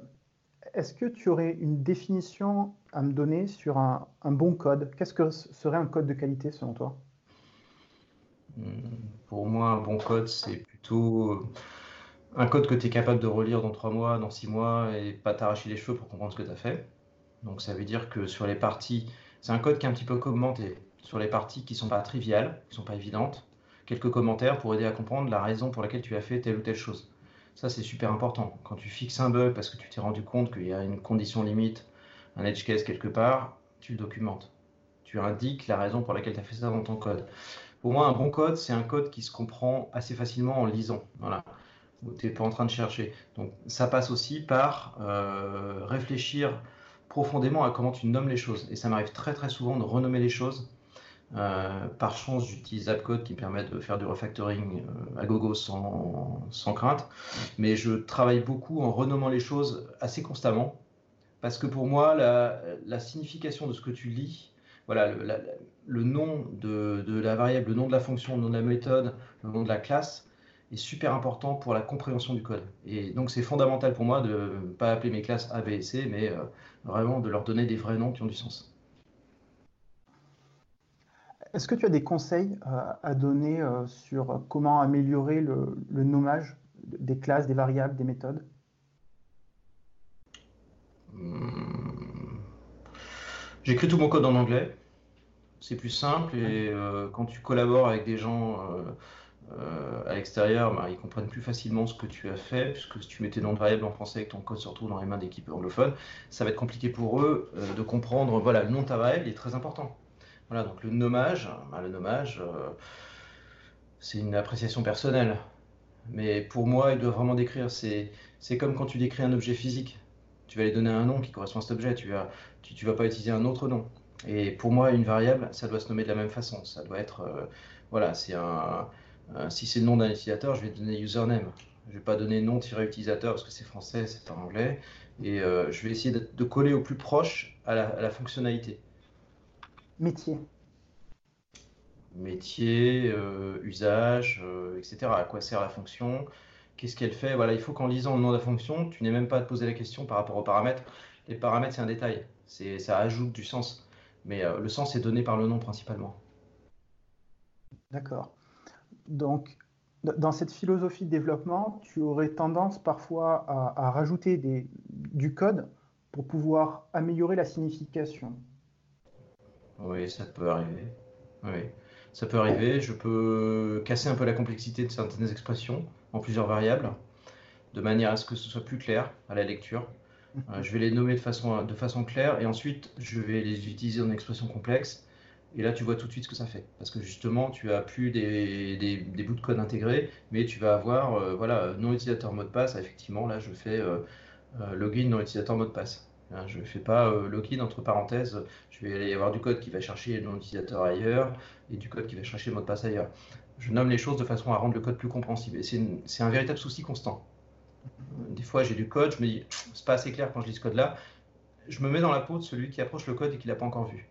est-ce que tu aurais une définition à me donner sur un, bon code? Qu'est-ce que serait un code de qualité selon toi? Hmm, Pour moi, un bon code, c'est plutôt euh, un code que tu es capable de relire dans trois mois, dans six mois, et pas t'arracher les cheveux pour comprendre ce que tu as fait. Donc ça veut dire que sur les parties, c'est un code qui est un petit peu commenté. Sur les parties qui ne sont pas triviales, qui ne sont pas évidentes, quelques commentaires pour aider à comprendre la raison pour laquelle tu as fait telle ou telle chose. Ça, c'est super important. Quand tu fixes un bug parce que tu t'es rendu compte qu'il y a une condition limite, un edge case quelque part, tu le documentes. Tu indiques la raison pour laquelle tu as fait ça dans ton code. Pour moi, un bon code, c'est un code qui se comprend assez facilement en lisant. Voilà. Tu n'es pas en train de chercher. Donc, ça passe aussi par euh, réfléchir profondément à comment tu nommes les choses. Et ça m'arrive très très souvent de renommer les choses Euh, par chance, j'utilise AppCode qui permet de faire du refactoring à gogo sans, sans, crainte. Mais je travaille beaucoup en renommant les choses assez constamment. Parce que pour moi, la, signification de ce que tu lis, voilà, le, le nom de, de, la variable, le nom de la fonction, le nom de la méthode, le nom de la classe, est super important pour la compréhension du code. Et donc c'est fondamental pour moi de ne pas appeler mes classes A, B et C, mais euh, vraiment de leur donner des vrais noms qui ont du sens. Est-ce que tu as des conseils euh, à donner euh, sur comment améliorer le, nommage des classes, des variables, des méthodes? Hmm. J'écris tout mon code en anglais. C'est plus simple et quand tu collabores avec des gens euh, à l'extérieur, bah, ils comprennent plus facilement ce que tu as fait, puisque si tu mets tes noms de variables en français et que ton code se retrouve dans les mains d'équipes anglophones, ça va être compliqué pour eux euh, de comprendre. Voilà, le nom de ta variable est très important. Voilà, donc le nommage, bah, nommage, euh, c'est une appréciation personnelle. Mais pour moi, il doit vraiment décrire. C'est, comme quand tu décris un objet physique. Tu vas lui donner un nom qui correspond à cet objet. Tu vas, tu, vas pas utiliser un autre nom. Et pour moi, une variable, ça doit se nommer de la même façon. Ça doit être, voilà, euh, si c'est le nom d'un utilisateur, je vais donner username. Je ne vais pas donner nom-utilisateur parce que c'est français, c'est pas anglais. Et euh, je vais essayer de, coller au plus proche à la, fonctionnalité. Métier. Métier, euh, usage, etc. À quoi sert la fonction? Qu'est-ce qu'elle fait? Voilà, il faut qu'en lisant le nom de la fonction, tu n'aies même pas à te poser la question par rapport aux paramètres. Les paramètres, c'est un détail. Ça ajoute du sens. Mais le sens est donné par le nom principalement. D'accord. Donc, dans cette philosophie de développement, tu aurais tendance parfois à, rajouter du code pour pouvoir améliorer la signification. Oui, ça peut arriver. Oui, ça peut arriver. Je peux casser un peu la complexité de certaines expressions en plusieurs variables, de manière à ce que ce soit plus clair à la lecture. Euh, je vais les nommer de façon, claire et ensuite je vais les utiliser en expression complexe et là, tu vois tout de suite ce que ça fait. Parce que justement, tu as plus des, bouts de code intégrés, mais tu vas avoir, euh, voilà, non utilisateur mot de passe. Effectivement, là, je fais euh, login non utilisateur mot de passe. Hein, je ne fais pas login entre parenthèses. Je vais aller avoir du code qui va chercher non utilisateur ailleurs et du code qui va chercher le mot de passe ailleurs. Je nomme les choses de façon à rendre le code plus compréhensible. Et c'est un véritable souci constant. Des fois, j'ai du code, je me dis, c'est pas assez clair quand je lis ce code-là. Je me mets dans la peau de celui qui approche le code et qui l'a pas encore vu.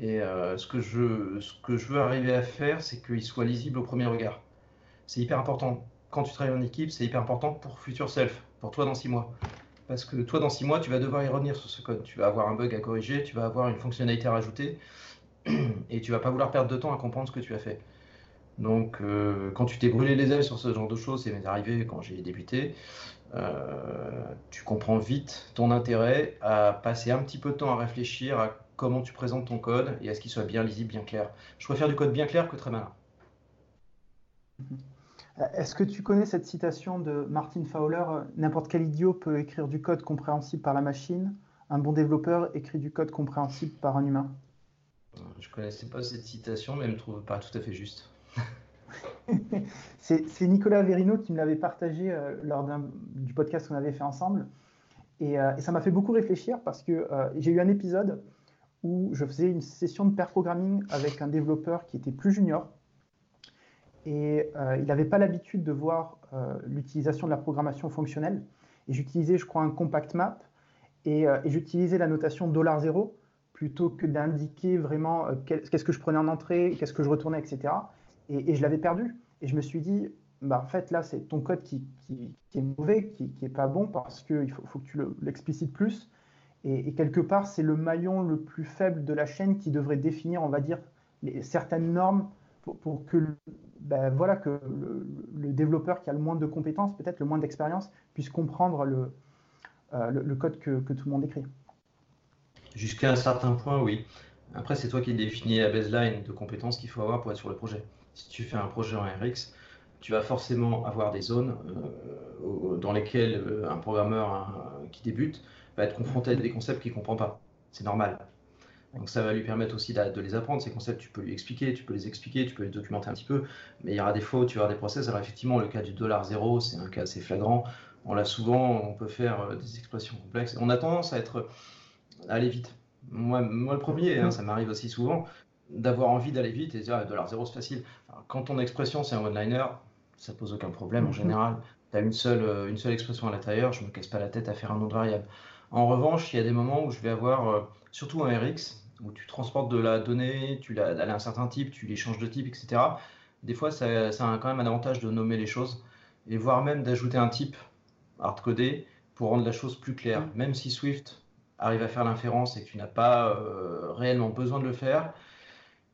Et euh, ce, que je, ce que je veux arriver à faire, c'est qu'il soit lisible au premier regard. C'est hyper important. Quand tu travailles en équipe, c'est hyper important pour Future Self, pour toi dans six mois. Parce que toi, dans six mois, tu vas devoir y revenir sur ce code. Tu vas avoir un bug à corriger, tu vas avoir une fonctionnalité à rajouter, et tu vas pas vouloir perdre de temps à comprendre ce que tu as fait. Donc, euh, quand tu t'es brûlé les ailes sur ce genre de choses, c'est arrivé quand j'ai débuté, euh, tu comprends vite ton intérêt à passer un petit peu de temps à réfléchir à comment tu présentes ton code et à ce qu'il soit bien lisible, bien clair. Je préfère du code bien clair que très malin. Euh, est-ce que tu connais cette citation de Martin Fowler N'importe quel idiot peut écrire du code compréhensible par la machine. Un bon développeur écrit du code compréhensible par un humain. Euh, je ne connaissais pas cette citation, mais elle me trouve pas tout à fait juste. c'est Nicolas Verino qui me l'avait partagé euh, lors du podcast qu'on avait fait ensemble. Et, ça m'a fait beaucoup réfléchir parce que j'ai eu un épisode où je faisais une session de pair programming avec un développeur qui était plus junior. Et euh, il n'avait pas l'habitude de voir euh, l'utilisation de la programmation fonctionnelle. Et j'utilisais, je crois, un compact map. Et, euh, j'utilisais la notation $0 plutôt que d'indiquer vraiment qu'est-ce que je prenais en entrée, qu'est-ce que je retournais, etc. Et, je l'avais perdu. Et je me suis dit, bah, en fait, là, c'est ton code qui, est mauvais, qui n'est pas bon, parce qu'il faut, que tu l'explicites plus. Et, quelque part, c'est le maillon le plus faible de la chaîne qui devrait définir, on va dire, certaines normes pour, que, ben le, développeur qui a le moins de compétences, peut-être le moins d'expérience, puisse comprendre le, euh, code que, que, tout le monde écrit. Jusqu'à un certain point, oui. Après, c'est toi qui définis la baseline de compétences qu'il faut avoir pour être sur le projet. Si tu fais un projet en RX, tu vas forcément avoir des zones euh, dans lesquelles euh, un programmeur qui débute va être confronté à des concepts qu'il ne comprend pas. C'est normal. Donc ça va lui permettre aussi de, les apprendre, ces concepts, tu peux lui expliquer, tu peux les expliquer, tu peux les documenter un petit peu, mais il y aura des où tu vas avoir des process. Alors effectivement, le cas du dollar zéro, c'est un cas assez flagrant. On l'a souvent, on peut faire euh, des expressions complexes. On a tendance à être à aller vite. Moi, moi le premier, hein, ça m'arrive aussi souvent. d'avoir envie d'aller vite et de dire dollar zéro c'est facile. quand ton expression c'est un one-liner, ça pose aucun problème en mhm. général. Tu as une seule, une seule expression à l'intérieur, je ne me casse pas la tête à faire un autre variable. En revanche, il y a des moments où je vais avoir, surtout un RX, où tu transportes de la donnée, tu l'as à un certain type, tu les changes de type, etc. Des fois, ça, ça, a quand même un avantage de nommer les choses et voire même d'ajouter un type hardcodé pour rendre la chose plus claire. Mm. Même si Swift arrive à faire l'inférence et que tu n'as pas euh, réellement besoin de le faire,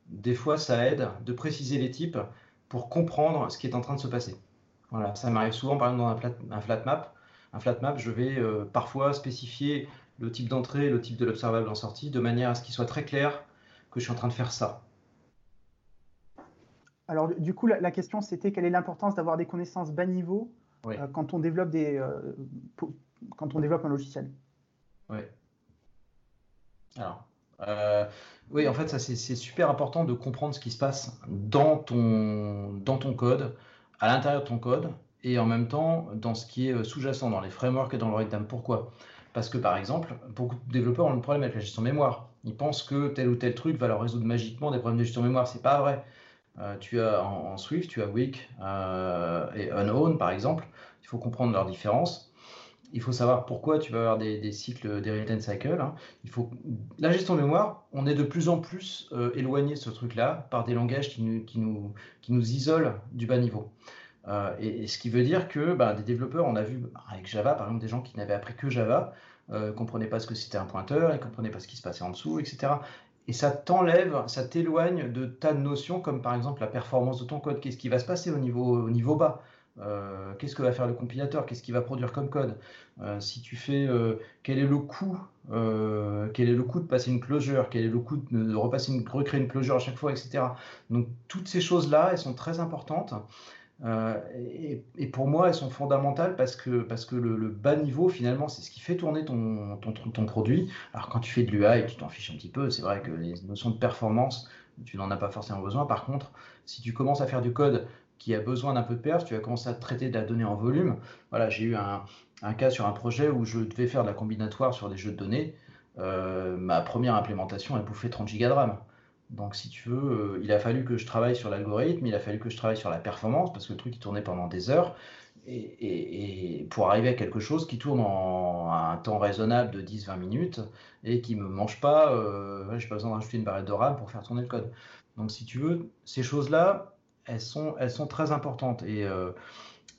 des fois, ça aide de préciser les types pour comprendre ce qui est en train de se passer. Voilà, ça m'arrive souvent, par exemple, dans un flat, map. Un flat map, je vais euh, parfois spécifier le type d'entrée, le type de l'observable en sortie, de manière à ce qu'il soit très clair que je suis en train de faire ça. Alors, du coup, la, question, c'était quelle est l'importance d'avoir des connaissances bas niveau euh, quand, on développe des, euh, quand on développe un logiciel? Oui. Alors, euh, oui, en fait, ça c'est super important de comprendre ce qui se passe dans ton, dans ton code, à l'intérieur de ton code, et en même temps dans ce qui est sous-jacent, dans les frameworks et dans le runtime. Pourquoi? Parce que par exemple, beaucoup de développeurs ont un problème avec la gestion mémoire. Ils pensent que tel ou tel truc va leur résoudre magiquement des problèmes de gestion mémoire. C'est pas vrai. Euh, tu as en, Swift, tu as weak euh, et unown par exemple. Il faut comprendre leurs différences. Il faut savoir pourquoi tu vas avoir des, cycles, des return cycles. Hein. Il faut la gestion mémoire. On est de plus en plus euh, éloigné de ce truc-là par des langages qui nous, qui nous, qui nous isolent du bas niveau. Et, ce qui veut dire que bah, des développeurs, on a vu avec Java, par exemple, des gens qui n'avaient appris que Java, ne comprenaient pas ce que c'était un pointeur, ils comprenaient pas ce qui se passait en dessous, etc et ça t'enlève, ça t'éloigne de tas de notions comme par exemple la performance de ton code. Qu'est-ce qui va se passer au niveau, au niveau bas? Euh, Qu'est-ce que va faire le compilateur? Qu'est-ce qu'il va produire comme code? Euh, Si tu fais, euh, quel est le coût Quel est le coût de passer une closure Quel est le coût de, repasser une, recréer une closure à chaque fois, etc. Donc toutes ces choses-là, elles sont très importantes. Euh, et, pour moi, elles sont fondamentales parce que, parce que le, bas niveau, finalement, c'est ce qui fait tourner ton, ton, ton produit. Alors, quand tu fais de l'UI, tu t'en fiches un petit peu. C'est vrai que les notions de performance, tu n'en as pas forcément besoin. Par contre, si tu commences à faire du code qui a besoin d'un peu de perf, tu vas commencer à traiter de la donnée en volume. Voilà, j'ai eu un, cas sur un projet où je devais faire de la combinatoire sur des jeux de données. Euh, ma première implémentation, elle bouffait 30 gigas de RAM. Donc, si tu veux, euh, il a fallu que je travaille sur l'algorithme, il a fallu que je travaille sur la performance, parce que le truc, il tournait pendant des heures. Et, pour arriver à quelque chose qui tourne en un temps raisonnable de 10-20 minutes et qui ne me mange pas, euh, je n'ai pas besoin de rajouter une barrette de RAM pour faire tourner le code. Donc, si tu veux, ces choses-là, elles sont, elles sont très importantes. Et, euh,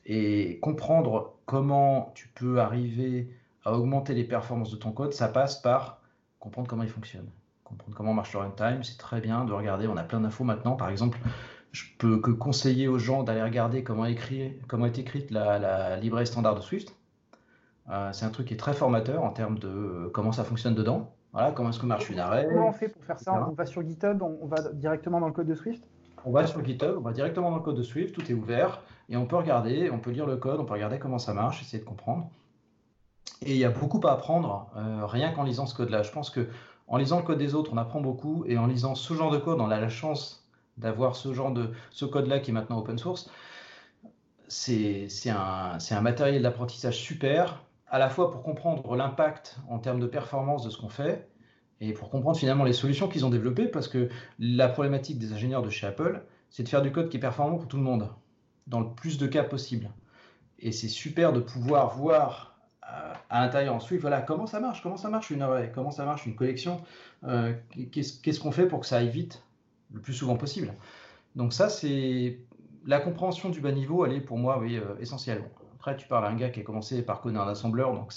et comprendre comment tu peux arriver à augmenter les performances de ton code, ça passe par comprendre comment il fonctionne comprendre comment marche le runtime, c'est très bien de regarder. On a plein d'infos maintenant. Par exemple, je peux que conseiller aux gens d'aller regarder comment, écrit, comment est écrite la, la librairie standard de Swift. Euh, c'est un truc qui est très formateur en termes de euh, comment ça fonctionne dedans. Voilà, comment est-ce que marche une arrêt. Comment on fait pour faire ça? On va sur GitHub, on, va directement dans le code de Swift? On va sur GitHub, on va directement dans le code de Swift, tout est ouvert et on peut regarder, on peut lire le code, on peut regarder comment ça marche, essayer de comprendre. Et il y a beaucoup à apprendre euh, rien qu'en lisant ce code-là. Je pense que en lisant le code des autres, on apprend beaucoup, et en lisant ce genre de code, on a la chance d'avoir ce genre de ce code-là qui est maintenant open source. C'est un, un matériel d'apprentissage super, à la fois pour comprendre l'impact en termes de performance de ce qu'on fait, et pour comprendre finalement les solutions qu'ils ont développées, parce que la problématique des ingénieurs de chez Apple, c'est de faire du code qui est performant pour tout le monde, dans le plus de cas possible. Et c'est super de pouvoir voir à l'intérieur ensuite, voilà, comment ça marche, comment ça marche une arrêt, comment ça marche une collection, euh, qu'est-ce qu'on fait pour que ça aille vite le plus souvent possible? Donc ça, c'est la compréhension du bas niveau, elle est pour moi oui, euh, essentielle. Après, tu parles à un gars qui a commencé par coder un assembleur, donc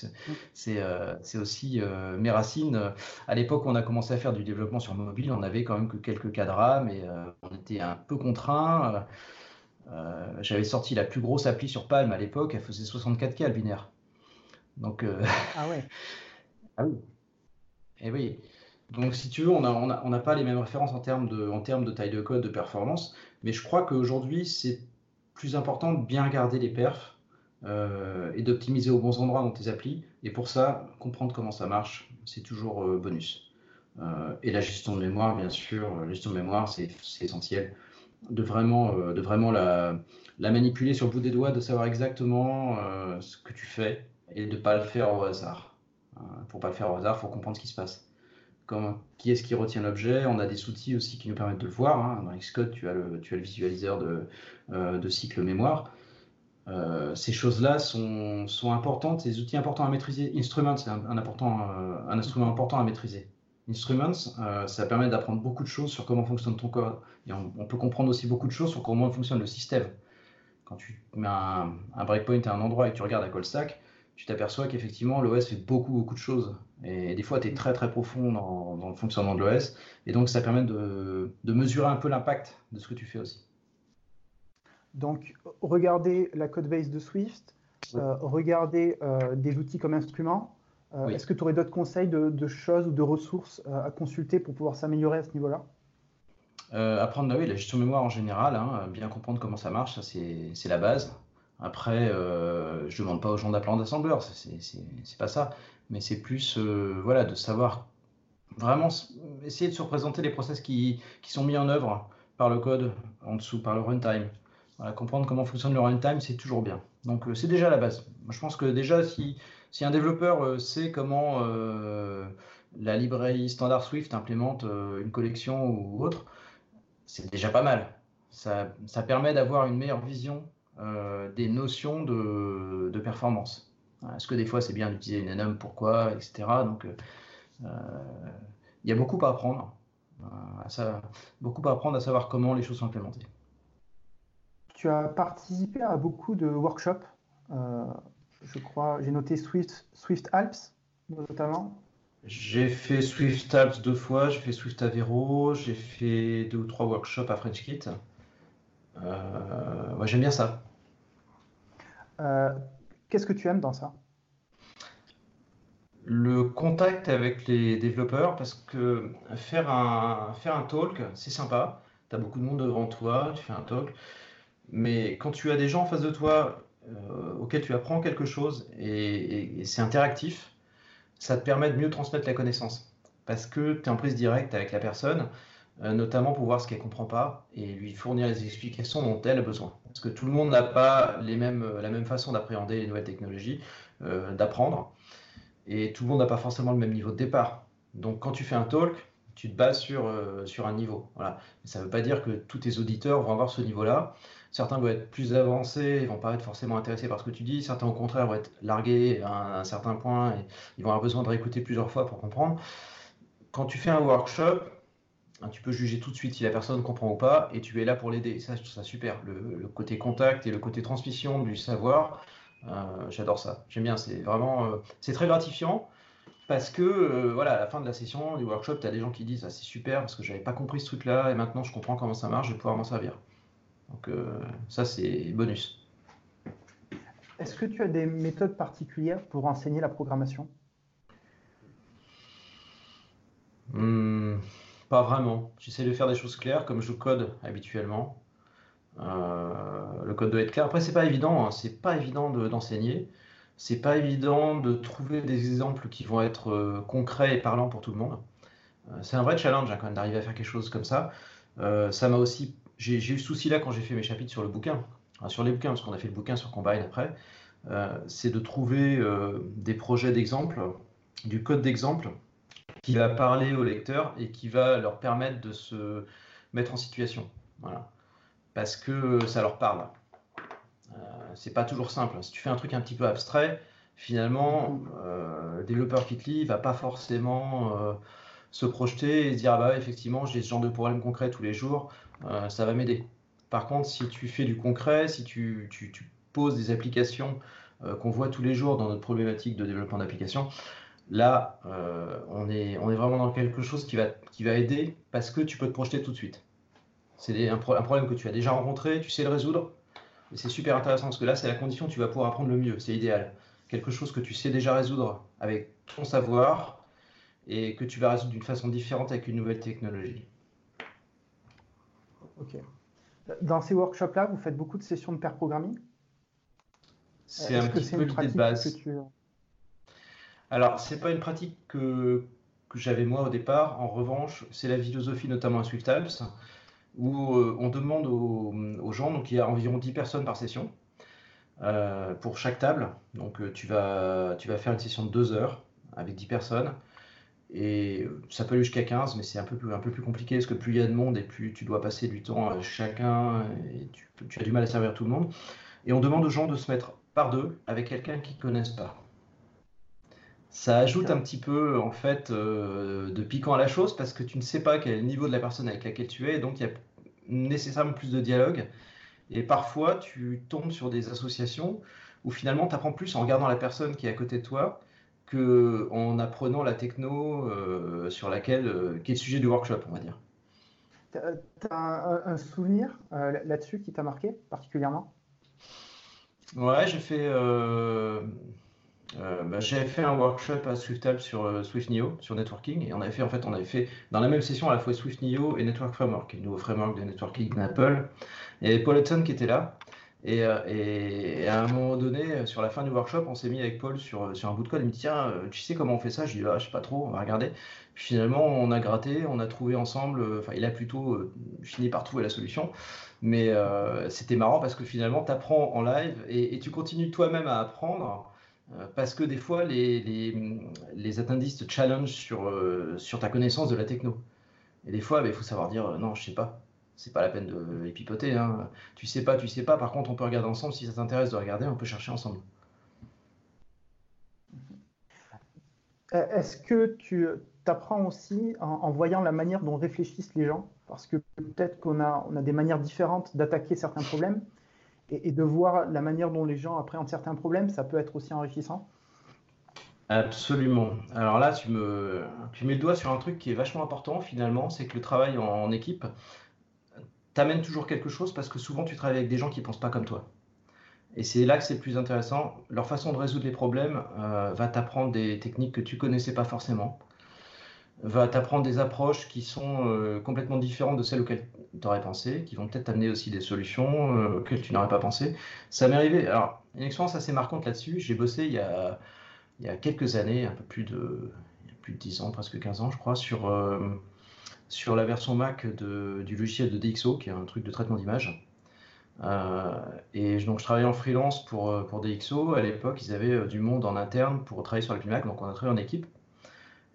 c'est euh, aussi mes racines. À l'époque, on a commencé à faire du développement sur mobile, on avait quand même que quelques cadres, mais on était un peu contraint. J'avais sorti la plus grosse appli sur Palm à l'époque, elle faisait 64K le binaire. Donc, euh, Ah ouais. ah oui. Eh oui. Donc, si tu veux, on n'a on a, on a pas les mêmes références en termes, de, en termes de taille de code, de performance, mais je crois qu'aujourd'hui, c'est plus important de bien garder les perfs euh, et d'optimiser aux bons endroits dans tes applis. Et pour ça, comprendre comment ça marche, c'est toujours euh, bonus. et la gestion de mémoire, bien sûr, la gestion de mémoire, c'est essentiel. De vraiment, de vraiment la, la, manipuler sur le bout des doigts, de savoir exactement ce que tu fais, et de ne pas le faire au hasard. Pour euh, pour pas le faire au hasard, il faut comprendre ce qui se passe. qui est-ce qui retient l'objet? On a des outils aussi qui nous permettent de le voir. Hein. Dans Xcode, tu as le, tu as le visualiseur de, euh, cycle mémoire. Euh, ces choses-là sont, importantes, des outils importants à maîtriser. Instruments, c'est un, important, un instrument important à maîtriser. Instruments, ça permet d'apprendre beaucoup de choses sur comment fonctionne ton code. Et on, peut comprendre aussi beaucoup de choses sur comment fonctionne le système. Quand tu mets un, breakpoint à un endroit et que tu regardes à call tu t'aperçois qu'effectivement l'OS fait beaucoup beaucoup de choses et des fois tu es très très profond dans, le fonctionnement de l'OS et donc ça permet de, mesurer un peu l'impact de ce que tu fais aussi. Donc regardez la code base de Swift, euh, regardez euh, des outils comme instrument. Euh, est-ce que tu aurais d'autres conseils de, choses ou de ressources à consulter pour pouvoir s'améliorer à ce niveau-là? Apprendre bah oui, la gestion mémoire en général, hein, bien comprendre comment ça marche, c'est la base. Après, euh, je ne demande pas aux gens d'apprendre d'assembleur, c'est pas ça. Mais c'est plus euh, voilà, de savoir vraiment essayer de se représenter les process qui, qui, sont mis en œuvre par le code en dessous, par le runtime. Comprendre comment fonctionne le runtime, c'est toujours bien. Donc euh, c'est déjà la base. je pense que déjà, si, si un développeur sait comment la librairie standard Swift implémente une collection ou autre, c'est déjà pas mal. Ça, ça permet d'avoir une meilleure vision des notions de, de performance. Est-ce que des fois c'est bien d'utiliser une enum, pourquoi, etc. Donc euh, euh, il y a beaucoup à apprendre. ça, beaucoup à apprendre à savoir comment les choses sont implémentées. Tu as participé à beaucoup de workshops. je crois, j'ai noté Swift, Swift Alps notamment. J'ai fait Swift Alps deux fois, j'ai fait Swift Avero, j'ai fait deux ou trois workshops à FrenchKit. Euh, moi, j'aime bien ça. Euh, qu'est-ce que tu aimes dans ça? Le contact avec les développeurs, parce que faire un, faire un talk, c'est sympa. Tu as beaucoup de monde devant toi, tu fais un talk. Mais quand tu as des gens en face de toi euh, auxquels tu apprends quelque chose et, et c'est interactif, ça te permet de mieux transmettre la connaissance. Parce que tu es en prise directe avec la personne notamment pour voir ce qu'elle comprend pas et lui fournir les explications dont elle a besoin. Parce que tout le monde n'a pas les mêmes, euh, la même façon d'appréhender les nouvelles technologies, euh, d'apprendre, et tout le monde n'a pas forcément le même niveau de départ. Donc quand tu fais un talk, tu te bases sur, sur un niveau. Voilà. ça ne veut pas dire que tous tes auditeurs vont avoir ce niveau-là. Certains vont être plus avancés, ils vont pas être forcément intéressés par ce que tu dis. Certains, au contraire, vont être largués à un, certain point et ils vont avoir besoin de réécouter plusieurs fois pour comprendre. Quand tu fais un workshop, tu peux juger tout de suite si la personne comprend ou pas, et tu es là pour l'aider. Ça, je trouve ça super. Le, côté contact et le côté transmission du savoir, euh, j'adore ça. J'aime bien. C'est vraiment, euh, c'est très gratifiant parce que, euh, voilà, à la fin de la session, du workshop, tu as des gens qui disent ah, c'est super parce que j'avais pas compris ce truc-là et maintenant je comprends comment ça marche, je vais pouvoir m'en servir. Donc, ça, c'est bonus. Est-ce que tu as des méthodes particulières pour enseigner la programmation? Hmm. Pas vraiment. J'essaie de faire des choses claires comme je code habituellement. Euh, le code doit être clair. Après, c'est pas évident. Hein. C'est pas évident d'enseigner. c'est pas évident de trouver des exemples qui vont être euh, concrets et parlants pour tout le monde. Euh, c'est un vrai challenge hein, quand même d'arriver à faire quelque chose comme ça. ça m'a aussi. J'ai eu ce souci là quand j'ai fait mes chapitres sur le bouquin, sur les bouquins, parce qu'on a fait le bouquin sur Combine après. c'est de trouver des projets d'exemple, du code d'exemple qui va parler aux lecteurs et qui va leur permettre de se mettre en situation. Voilà. Parce que ça leur parle. Euh, c'est pas toujours simple. Si tu fais un truc un petit peu abstrait, finalement, euh, développeur qui te lit va pas forcément euh, se projeter et se dire ah bah effectivement j'ai ce genre de problème concret tous les jours, euh, ça va m'aider. Par contre, si tu fais du concret, si tu, tu poses des applications qu'on voit tous les jours dans notre problématique de développement d'applications, Là, euh, on, est, on est vraiment dans quelque chose qui va, qui va aider parce que tu peux te projeter tout de suite. C'est un, problème que tu as déjà rencontré, tu sais le résoudre. Et c'est super intéressant parce que là, c'est la condition où tu vas pouvoir apprendre le mieux. C'est idéal. Quelque chose que tu sais déjà résoudre avec ton savoir et que tu vas résoudre d'une façon différente avec une nouvelle technologie. Ok. Dans ces workshops-là, vous faites beaucoup de sessions de pair programming? C'est un petit peu l'idée de base. Alors, c'est pas une pratique que, j'avais moi au départ. En revanche, c'est la philosophie notamment à Swift Alps, où euh, on demande aux, gens, donc il y a environ 10 personnes par session, euh, pour chaque table. Donc euh, tu, vas, faire une session de 2 heures avec 10 personnes. Et ça peut aller jusqu'à 15, mais c'est un peu, plus, compliqué parce que plus il y a de monde et plus tu dois passer du temps à chacun tu, tu as du mal à servir tout le monde. Et on demande aux gens de se mettre par deux avec quelqu'un qu'ils ne connaissent pas. Ça ajoute un petit peu en fait euh, de piquant à la chose parce que tu ne sais pas quel est le niveau de la personne avec laquelle tu es, et donc il y a nécessairement plus de dialogue. Et parfois, tu tombes sur des associations où finalement, tu apprends plus en regardant la personne qui est à côté de toi qu'en apprenant la techno euh, sur laquelle, euh, qui est le sujet du workshop, on va dire. Tu as un, souvenir là-dessus qui t'a marqué particulièrement? Ouais, j'ai fait euh, bah, j'avais fait un workshop à SwiftUp sur euh, SwiftNeo, sur networking, et on avait fait en fait, on avait fait dans la même session à la fois SwiftNeo et Network Framework, le nouveau framework de networking d'Apple. Il y avait Paul Hudson qui était là, et, euh, à un moment donné, sur la fin du workshop, on s'est mis avec Paul sur, sur un bout de code. Il me dit Tiens, tu sais comment on fait ça? Je dis ah, Je sais pas trop, on va regarder. Finalement, on a gratté, on a trouvé ensemble. Enfin, il a plutôt fini par trouver la solution. Mais c'était marrant parce que finalement, tu apprends en live et tu continues toi-même à apprendre. Euh, parce que des fois, les, les, les attendistes challenge sur, euh, sur ta connaissance de la techno. Et des fois, il faut savoir dire euh, non, je sais pas. C'est pas la peine de les pipoter. Hein. Tu sais pas, tu sais pas. Par contre, on peut regarder ensemble. Si ça t'intéresse de regarder, on peut chercher ensemble. Est-ce que tu apprends aussi en, voyant la manière dont réfléchissent les gens? Parce que peut-être qu'on a, on a des manières différentes d'attaquer certains problèmes et, de voir la manière dont les gens appréhendent certains problèmes, ça peut être aussi enrichissant Absolument. Alors là, tu, me, tu mets le doigt sur un truc qui est vachement important finalement, c'est que le travail en, équipe t'amène toujours quelque chose parce que souvent tu travailles avec des gens qui ne pensent pas comme toi. Et c'est là que c'est le plus intéressant. Leur façon de résoudre les problèmes euh, va t'apprendre des techniques que tu connaissais pas forcément va t'apprendre des approches qui sont euh, complètement différentes de celles auxquelles tu aurais pensé, qui vont peut-être t'amener aussi des solutions euh, auxquelles tu n'aurais pas pensé. Ça m'est arrivé. Alors, une expérience assez marquante là-dessus. J'ai bossé il y, a, il y a quelques années, un peu plus de, plus de 10 ans, presque 15 ans, je crois, sur, euh, sur la version Mac du logiciel de DxO, qui est un truc de traitement d'image. et donc, je travaillais en freelance pour, pour DxO. À l'époque, ils avaient du monde en interne pour travailler sur la Mac, donc on a travaillé en équipe.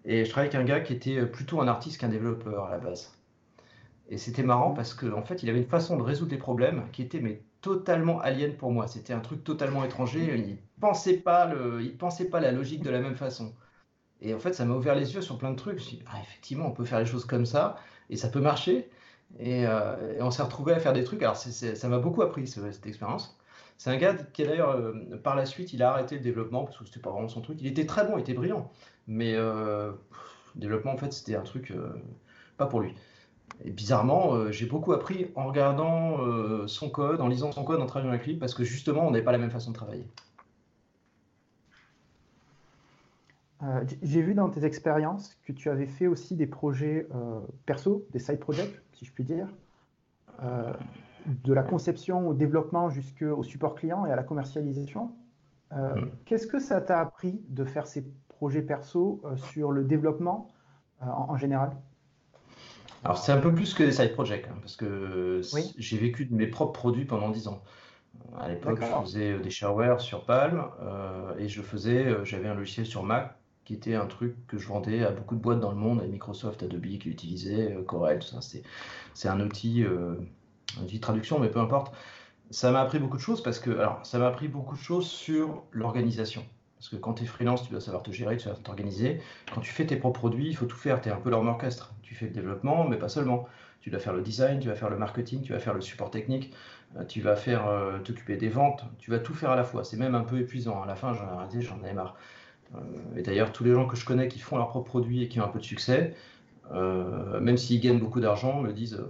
Et je travaillais avec un gars qui était plutôt un artiste qu'un développeur à la base. Et c'était marrant parce qu'en en fait, il avait une façon de résoudre les problèmes qui était mais totalement alien pour moi. C'était un truc totalement étranger. Il pensait pensait pas la logique de la même façon. Et en fait, ça m'a ouvert les yeux sur plein de trucs. Je me suis dit, ah, effectivement, on peut faire les choses comme ça et ça peut marcher. Et, euh, on s'est retrouvé à faire des trucs. Alors, ça m'a beaucoup appris cette expérience. C'est un gars qui, d'ailleurs, euh, par la suite, il a arrêté le développement parce que c'était pas vraiment son truc. Il était très bon, il était brillant. Mais euh, développement, en fait, c'était un truc euh, pas pour lui. Et bizarrement, euh, j'ai beaucoup appris en regardant euh, son code, en lisant son code, en travaillant avec lui, parce que justement, on n'est pas la même façon de travailler. j'ai vu dans tes expériences que tu avais fait aussi des projets perso, des side projects, si je puis dire, de la conception au développement jusqu'au support client et à la commercialisation. Mm. Qu'est-ce que ça t'a appris de faire ces projet perso euh, sur le développement euh, en, général? Alors, c'est un peu plus que des side projects, hein, parce que j'ai vécu de mes propres produits pendant 10 ans. À l'époque, je faisais des shareware sur Palm euh, et je faisais, j'avais un logiciel sur Mac qui était un truc que je vendais à beaucoup de boîtes dans le monde, à Microsoft, Adobe qui l'utilisait, Corel, tout ça. C'est un outil, un outil de traduction, mais peu importe. Ça m'a appris beaucoup de choses parce que, alors, ça m'a appris beaucoup de choses sur l'organisation. Parce que quand tu es freelance, tu dois savoir te gérer, tu dois t'organiser. Quand tu fais tes propres produits, il faut tout faire. Tu es un peu l'homme orchestre. Tu fais le développement, mais pas seulement. Tu dois faire le design, tu vas faire le marketing, tu vas faire le support technique, euh, tu vas faire euh, t'occuper des ventes. Tu vas tout faire à la fois. C'est même un peu épuisant. À la fin, j'en ai arrêté, j'en ai marre. Euh, et d'ailleurs, tous les gens que je connais qui font leurs propres produits et qui ont un peu de succès, même s'ils gagnent beaucoup d'argent, me disent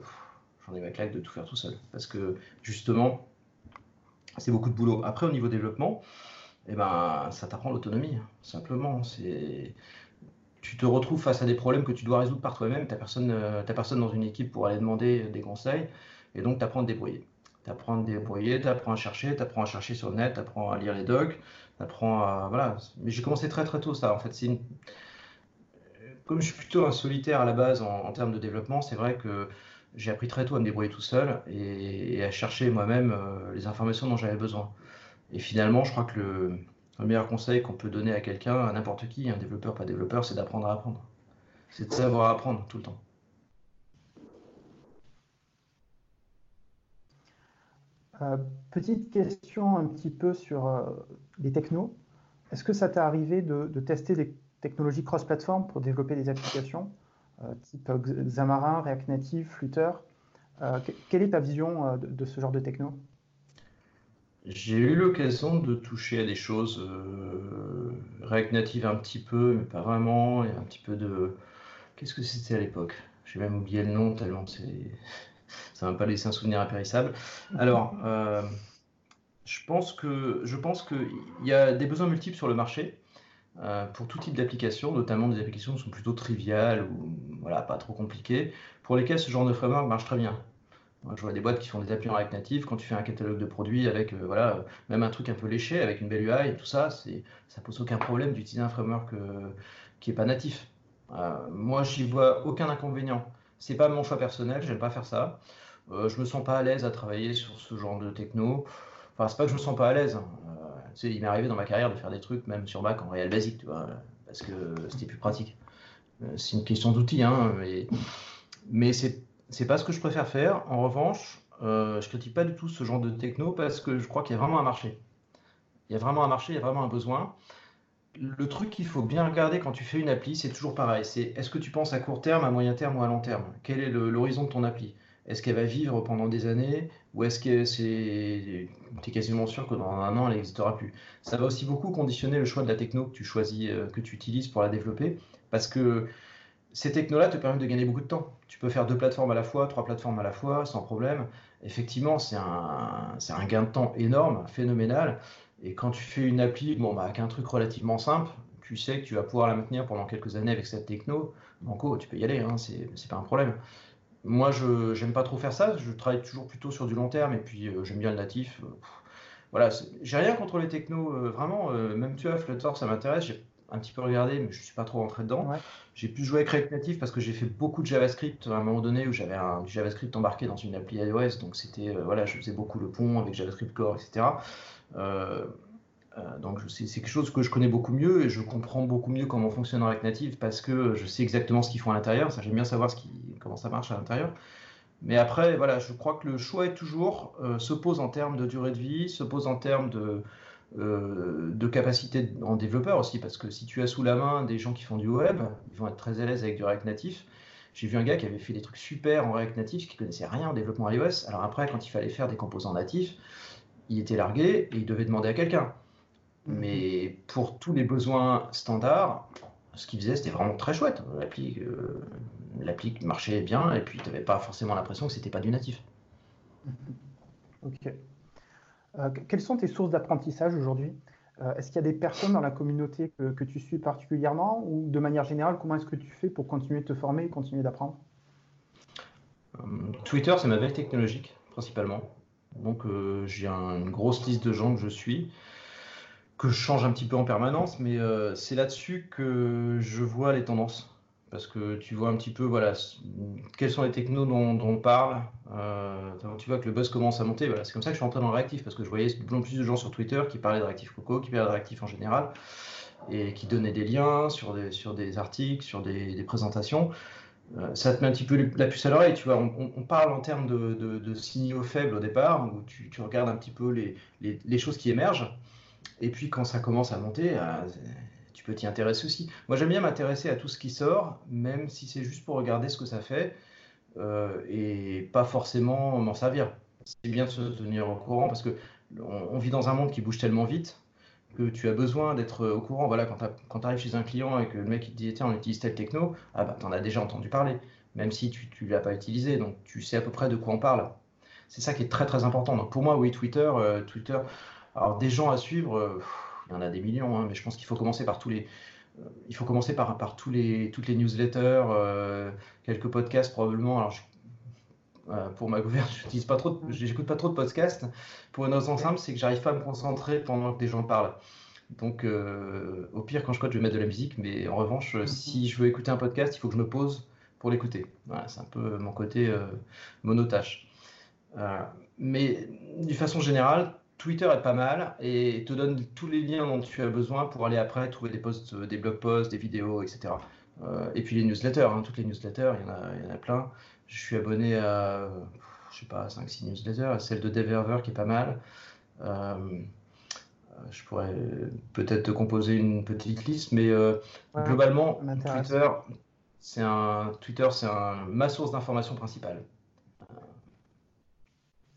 j'en ai ma claque de tout faire tout seul. Parce que justement, c'est beaucoup de boulot. Après, au niveau développement, eh ben, ça t'apprend l'autonomie, simplement. Tu te retrouves face à des problèmes que tu dois résoudre par toi-même, tu n'as personne, euh, personne dans une équipe pour aller demander des conseils, et donc tu apprends à te débrouiller. Tu apprends à débrouiller, tu apprends à chercher, tu apprends à chercher sur le net, tu apprends à lire les docs, tu à... Voilà. Mais j'ai commencé très très tôt ça, en fait. Une... Comme je suis plutôt un solitaire à la base en, termes de développement, c'est vrai que j'ai appris très tôt à me débrouiller tout seul et, à chercher moi-même euh, les informations dont j'avais besoin. Et finalement, je crois que le, meilleur conseil qu'on peut donner à quelqu'un, à n'importe qui, un développeur, pas développeur, c'est d'apprendre à apprendre. c'est de savoir apprendre tout le temps. Euh, petite question un petit peu sur euh, les technos. Est-ce que ça t'est arrivé de, tester des technologies cross-platform pour développer des applications euh, type Xamarin, React Native, Flutter? Quelle est ta vision de, ce genre de techno? J'ai eu l'occasion de toucher à des choses React Native un petit peu, mais pas vraiment, et un petit peu de... Qu'est-ce que c'était à l'époque? J'ai même oublié le nom tellement c'est ça ne va pas laisser un souvenir impérissable. Alors, euh, je pense que je pense qu'il y a des besoins multiples sur le marché euh, pour tout type d'applications, notamment des applications qui sont plutôt triviales ou voilà, pas trop compliquées, pour lesquelles ce genre de framework marche très bien. Je vois des boîtes qui font des applis en React Native. Quand tu fais un catalogue de produits avec, euh, voilà, même un truc un peu léché, avec une belle UI et tout ça, ça pose aucun problème d'utiliser un framework qui n'est pas natif. moi, j'y vois aucun inconvénient. C'est pas mon choix personnel, j'aime pas faire ça. Euh, je me sens pas à l'aise à travailler sur ce genre de techno. Enfin, c'est pas que je me sens pas à l'aise. Hein. Euh, il m'est arrivé dans ma carrière de faire des trucs, même sur Mac en réel basique, tu vois, parce que c'était plus pratique. Euh, c'est une question d'outils, hein, mais c'est, c'est pas ce que je préfère faire. En revanche, euh, je critique pas du tout ce genre de techno parce que je crois qu'il y a vraiment un marché. Il y a vraiment un marché, il y a vraiment un besoin. Le truc qu'il faut bien regarder quand tu fais une appli, c'est toujours pareil. C'est est-ce que tu penses à court terme, à moyen terme ou à long terme? Quel est l'horizon de ton appli? Est-ce qu'elle va vivre pendant des années? Ou est-ce que c'est tu es quasiment sûr que dans un an elle n'existera plus? Ça va aussi beaucoup conditionner le choix de la techno que tu choisis, euh, que tu utilises pour la développer parce que ces technos-là te permettent de gagner beaucoup de temps. Tu peux faire deux plateformes à la fois, trois plateformes à la fois, sans problème. Effectivement, c'est un, un, gain de temps énorme, phénoménal. Et quand tu fais une appli bon, bah, avec un truc relativement simple, tu sais que tu vas pouvoir la maintenir pendant quelques années avec cette techno. Banco, tu peux y aller, hein, c'est pas un problème. Moi, je n'aime pas trop faire ça. Je travaille toujours plutôt sur du long terme et puis euh, j'aime bien le natif. Euh, voilà, j'ai rien contre les technos, euh, vraiment. même tu vois, Flutter, ça m'intéresse. J'ai un petit peu regardé, mais je suis pas trop rentré dedans. J'ai pu jouer avec React Native parce que j'ai fait beaucoup de JavaScript à un moment donné où j'avais du JavaScript embarqué dans une appli iOS. Donc c'était, voilà, je faisais beaucoup le pont avec JavaScript Core, etc. Euh, donc c'est quelque chose que je connais beaucoup mieux et je comprends beaucoup mieux comment fonctionne React Native parce que je sais exactement ce qu'ils font à l'intérieur. Ça, j'aime bien savoir comment ça marche à l'intérieur. Mais après, voilà, je crois que le choix est toujours euh, se pose en termes de durée de vie, se pose en termes de, euh, de capacité en développeur aussi, parce que si tu as sous la main des gens qui font du web, ils vont être très à l'aise avec du React Native. J'ai vu un gars qui avait fait des trucs super en React Native, qui connaissait rien en développement iOS. Alors après, quand il fallait faire des composants natifs, il était largué et il devait demander à quelqu'un. Mhm. Mais pour tous les besoins standards, ce qu'il faisait, c'était vraiment très chouette. L'appli, euh, marchait bien et puis tu n'avais pas forcément l'impression que c'était pas du natif. Mhm. Ok. Euh, quelles sont tes sources d'apprentissage aujourd'hui? Euh, Est-ce qu'il y a des personnes dans la communauté que, tu suis particulièrement? Ou de manière générale, comment est-ce que tu fais pour continuer de te former et continuer d'apprendre? Twitter, c'est ma veille technologique principalement. Donc j'ai une grosse liste de gens que je suis que je change un petit peu en permanence, mais euh, c'est là-dessus que je vois les tendances. Parce que tu vois un petit peu, voilà, quels sont les technos dont, on parle. Euh, tu vois que le buzz commence à monter. Voilà, c'est comme ça que je suis entré dans le réactif, parce que je voyais de plus en plus de gens sur Twitter qui parlaient de réactif Coco, qui parlaient de réactif en général, et qui donnaient des liens sur des, articles, sur des, présentations. Euh, ça te met un petit peu la puce à l'oreille, tu vois. On, parle en termes de, signaux faibles au départ, où tu, regardes un petit peu les choses qui émergent. Et puis quand ça commence à monter, euh, tu peux t'y intéresser aussi. Moi j'aime bien m'intéresser à tout ce qui sort, même si c'est juste pour regarder ce que ça fait euh, et pas forcément m'en servir. C'est bien de se tenir au courant parce que on, vit dans un monde qui bouge tellement vite que tu as besoin d'être au courant. Voilà, quand tu arrives chez un client et que le mec il te dit tiens on utilise tel techno, ah bah t'en as déjà entendu parler, même si tu ne l'as pas utilisé, donc tu sais à peu près de quoi on parle. C'est ça qui est très très important. Donc pour moi oui Twitter, euh, Twitter alors, des gens à suivre, euh, il y en a des millions, hein, mais je pense qu'il faut commencer par tous les. Euh, il faut commencer par, par tous les, toutes les newsletters, euh, quelques podcasts probablement. Alors, pour ma gouverne, je n'écoute pas trop, j'écoute pas trop de podcasts. Pour une raison simple, c'est que j'arrive pas à me concentrer pendant que des gens parlent. Donc, au pire, quand je code, je vais mettre de la musique, mais en revanche, mhm. si je veux écouter un podcast, il faut que je me pose pour l'écouter. Voilà, c'est un peu mon côté monotache. mais d'une façon générale, Twitter est pas mal et te donne tous les liens dont tu as besoin pour aller après trouver des posts, euh, des blog posts, des vidéos, etc. et puis les newsletters, hein, toutes les newsletters, il y, en a, il y en a plein. Je suis abonné à, je sais pas, 5-6 newsletters, celle de Deverver qui est pas mal. je pourrais peut-être te composer une petite liste, mais globalement, Twitter, c'est un, Twitter, c'est ma source d'information principale.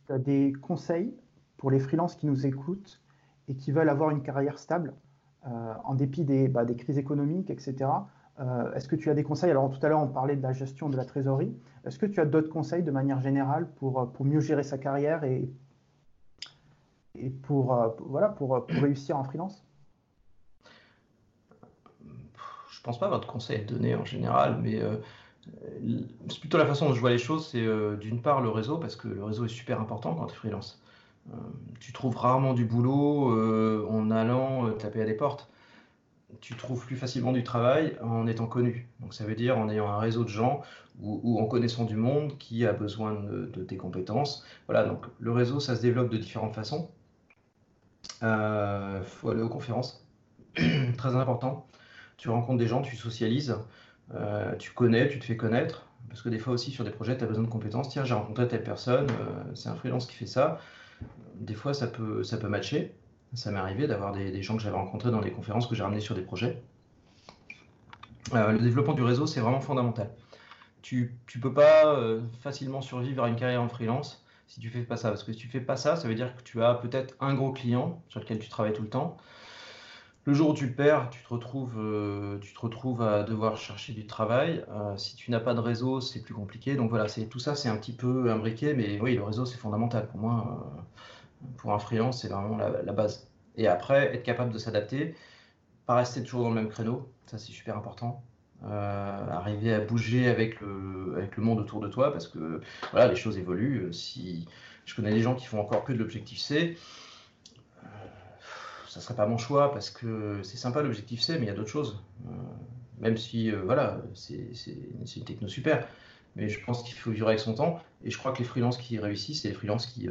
Tu as des conseils? Pour les freelances qui nous écoutent et qui veulent avoir une carrière stable euh, en dépit des, bah, crises économiques, etc. Euh, est-ce que tu as des conseils? Alors tout à l'heure, on parlait de la gestion de la trésorerie. Est-ce que tu as d'autres conseils de manière générale pour, pour mieux gérer sa carrière et, pour, euh, voilà, pour, réussir en freelance? Je pense pas avoir de conseils à donner en général, mais c'est plutôt la façon dont je vois les choses. C'est d'une part le réseau, parce que le réseau est super important quand tu es freelance. Euh, tu trouves rarement du boulot euh, en allant euh, taper à des portes. Tu trouves plus facilement du travail en étant connu. Donc ça veut dire en ayant un réseau de gens ou, en connaissant du monde qui a besoin de, tes compétences. Voilà, donc le réseau, ça se développe de différentes façons. Il faut aller aux conférences, très important. Tu rencontres des gens, tu socialises, tu connais, tu te fais connaître. Parce que des fois aussi sur des projets, tu as besoin de compétences. Tiens, j'ai rencontré telle personne, c'est un freelance qui fait ça des fois, ça peut, ça peut matcher. Ça m'est arrivé d'avoir des, gens que j'avais rencontrés dans des conférences que j'ai ramenés sur des projets. Euh, le développement du réseau, c'est vraiment fondamental. Tu ne peux pas euh, facilement survivre à une carrière en freelance si tu fais pas ça. Parce que si tu fais pas ça, ça veut dire que tu as peut-être un gros client sur lequel tu travailles tout le temps. Le jour où tu perds, tu te retrouves, euh, tu te retrouves à devoir chercher du travail. si tu n'as pas de réseau, c'est plus compliqué. Donc voilà, tout ça, c'est un petit peu imbriqué, mais oui, le réseau, c'est fondamental. Pour moi, pour un freelance, c'est vraiment la, base. Et après, être capable de s'adapter, pas rester toujours dans le même créneau, ça c'est super important. Euh, arriver à bouger avec le, monde autour de toi parce que voilà, les choses évoluent. Si je connais des gens qui font encore que de l'objectif C, euh, ça serait pas mon choix parce que c'est sympa l'objectif C, mais il y a d'autres choses. Euh, même si voilà, c'est une techno super, mais je pense qu'il faut vivre avec son temps. Et je crois que les freelances qui réussissent, c'est les freelances qui,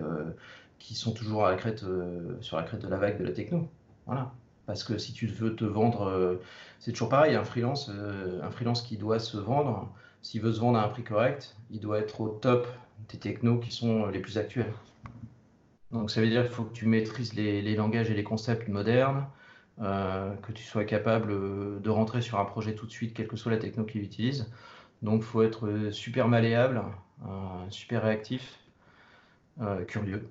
qui sont toujours euh, sur la crête de la vague de la techno. Voilà. Parce que si tu veux te vendre, euh, c'est toujours pareil, un freelance, euh, un freelance qui doit se vendre, s'il veut se vendre à un prix correct, il doit être au top des technos qui sont les plus actuels. Donc ça veut dire qu'il faut que tu maîtrises les, langages et les concepts modernes, que tu sois capable de rentrer sur un projet tout de suite, quelle que soit la techno qu'il utilise. Donc il faut être super malléable, super réactif, curieux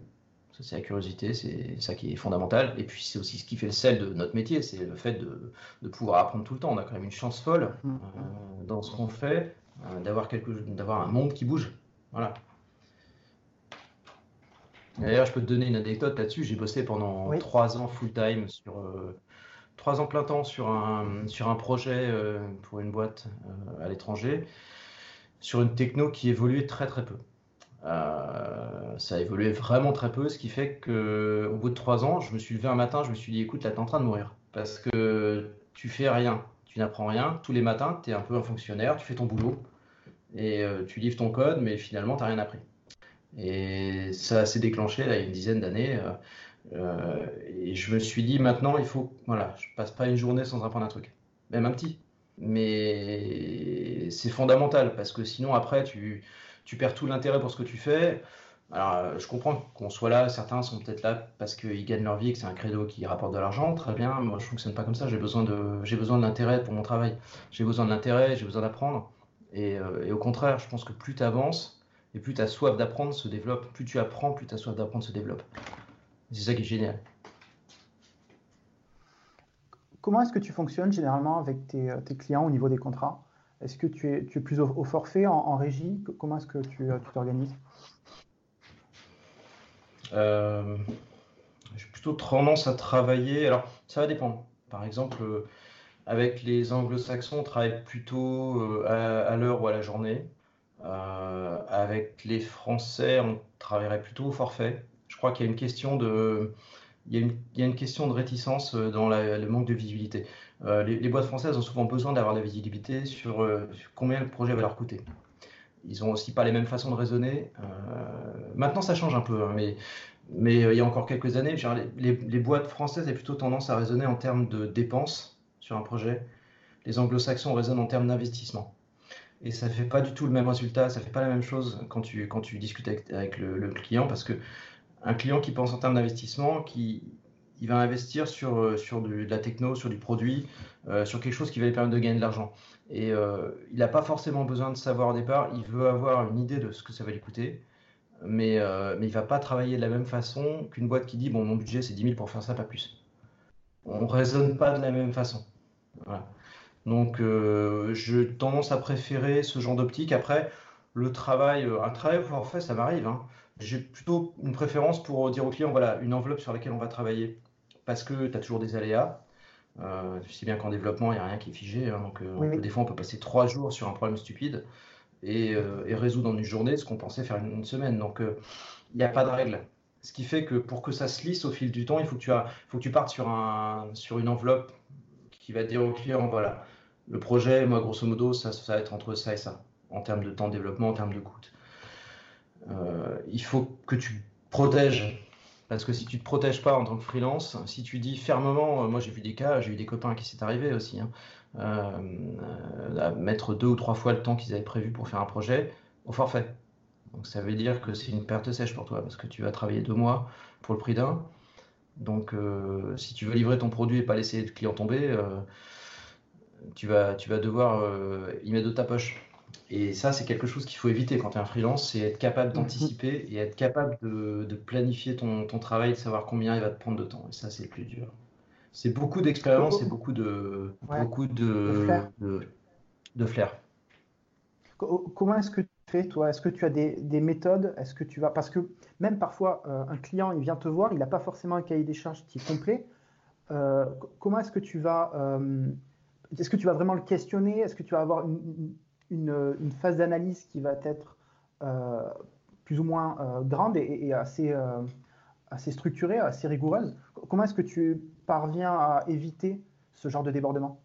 c'est la curiosité, c'est ça qui est fondamental. Et puis c'est aussi ce qui fait le sel de notre métier, c'est le fait de, pouvoir apprendre tout le temps. On a quand même une chance folle mm. euh, dans ce qu'on fait, euh, d'avoir quelque, d'avoir un monde qui bouge. Voilà. D'ailleurs, je peux te donner une anecdote là-dessus. J'ai bossé pendant trois ans full time sur euh, trois ans plein temps sur un sur un projet pour une boîte à l'étranger, sur une techno qui évoluait très très peu. Euh, ça a évolué vraiment très peu, ce qui fait que au bout de trois ans, je me suis levé un matin, je me suis dit écoute, là, t'es en train de mourir. Parce que tu fais rien, tu n'apprends rien. Tous les matins, tu es un peu un fonctionnaire, tu fais ton boulot et euh, tu livres ton code, mais finalement, tu n'as rien appris. Et ça s'est déclenché là, il y a une dizaine d'années. Euh, et je me suis dit maintenant, il faut. Voilà, je passe pas une journée sans apprendre un truc, même un petit. Mais c'est fondamental parce que sinon, après, tu tu perds tout l'intérêt pour ce que tu fais. Alors, euh, je comprends qu'on soit là, certains sont peut-être là parce qu'ils gagnent leur vie et que c'est un credo qui rapporte de l'argent, très bien. Moi, je fonctionne pas comme ça. J'ai besoin de, j'ai besoin l'intérêt pour mon travail. J'ai besoin de l'intérêt, j'ai besoin d'apprendre. Et, euh, et, au contraire, je pense que plus tu avances et plus ta soif d'apprendre se développe. Plus tu apprends, plus ta soif d'apprendre se développe. C'est ça qui est génial. Comment est-ce que tu fonctionnes généralement avec tes, tes clients au niveau des contrats? Est-ce que tu es, plus au, forfait, en, régie? Comment est-ce que tu t'organises? Euh, J'ai plutôt tendance à travailler. Alors, ça va dépendre. Par exemple, euh, avec les anglo-saxons, on travaille plutôt euh, à, l'heure ou à la journée. avec les Français, on travaillerait plutôt au forfait. Je crois qu'il y a une question de, il y a une, question de réticence dans le manque de visibilité. Euh, les, boîtes françaises ont souvent besoin d'avoir la visibilité sur, euh, combien le projet va leur coûter. Ils n'ont aussi pas les mêmes façons de raisonner. Euh, maintenant, ça change un peu, hein, mais, il y a encore quelques années, les, boîtes françaises avaient plutôt tendance à raisonner en termes de dépenses sur un projet les anglo-saxons raisonnent en termes d'investissement. Et ça ne fait pas du tout le même résultat, ça ne fait pas la même chose quand tu, discutes avec, le, client, parce que un client qui pense en termes d'investissement, qui il va investir sur, euh, de la techno, sur du produit, euh, sur quelque chose qui va lui permettre de gagner de l'argent. Et euh, il n'a pas forcément besoin de savoir au départ, il veut avoir une idée de ce que ça va lui coûter, mais, il ne va pas travailler de la même façon qu'une boîte qui dit, bon, mon budget c'est 10 000 pour faire ça, pas plus. On ne raisonne pas de la même façon. Donc, j'ai tendance à préférer ce genre d'optique. Après, le travail, un travail fait, ça m'arrive. Hein. J'ai plutôt une préférence pour dire au client, voilà, une enveloppe sur laquelle on va travailler. Parce que tu as toujours des aléas. Euh, tu sais bien qu'en développement, il n'y a rien qui est figé. Hein. donc, des fois, on peut passer trois jours sur un problème stupide et, résoudre en une journée ce qu'on pensait faire une, une semaine. Donc, il n'y a pas de règle. Ce qui fait que pour que ça se lisse au fil du temps, il faut que tu, as, faut que tu partes sur, un, sur une enveloppe qui va dire au client, voilà, le projet, moi, grosso modo, ça, ça va être entre ça et ça, en termes de temps de développement, en termes de coût. Euh, il faut que tu protèges, parce que si tu ne te protèges pas en tant que freelance, si tu dis fermement, euh, moi j'ai vu des cas, j'ai eu des copains qui s'est arrivé aussi, hein, euh, mettre deux ou trois fois le temps qu'ils avaient prévu pour faire un projet au forfait. Donc ça veut dire que c'est une perte sèche pour toi, parce que tu vas travailler deux mois pour le prix d'un. Donc si tu veux livrer ton produit et pas laisser le client tomber, tu vas, tu vas devoir euh, y mettre de ta poche. Et ça, c'est quelque chose qu'il faut éviter quand tu es un freelance, c'est être capable d'anticiper et être capable de, planifier ton, travail, de savoir combien il va te prendre de temps. Et ça, c'est le plus dur. C'est beaucoup d'expérience et beaucoup de, beaucoup de, de flair. Comment est-ce que tu fais, toi? Est-ce que tu as des, méthodes? Est-ce que tu vas Parce que même parfois, euh, un client, il vient te voir, il n'a pas forcément un cahier des charges qui est complet. Euh, comment est-ce que tu vas est-ce que tu vas vraiment le questionner? Est-ce que tu vas avoir une, phase d'analyse qui va être euh, plus ou moins euh, grande et, assez, euh, assez structurée, assez rigoureuse Comment est-ce que tu parviens à éviter ce genre de débordement?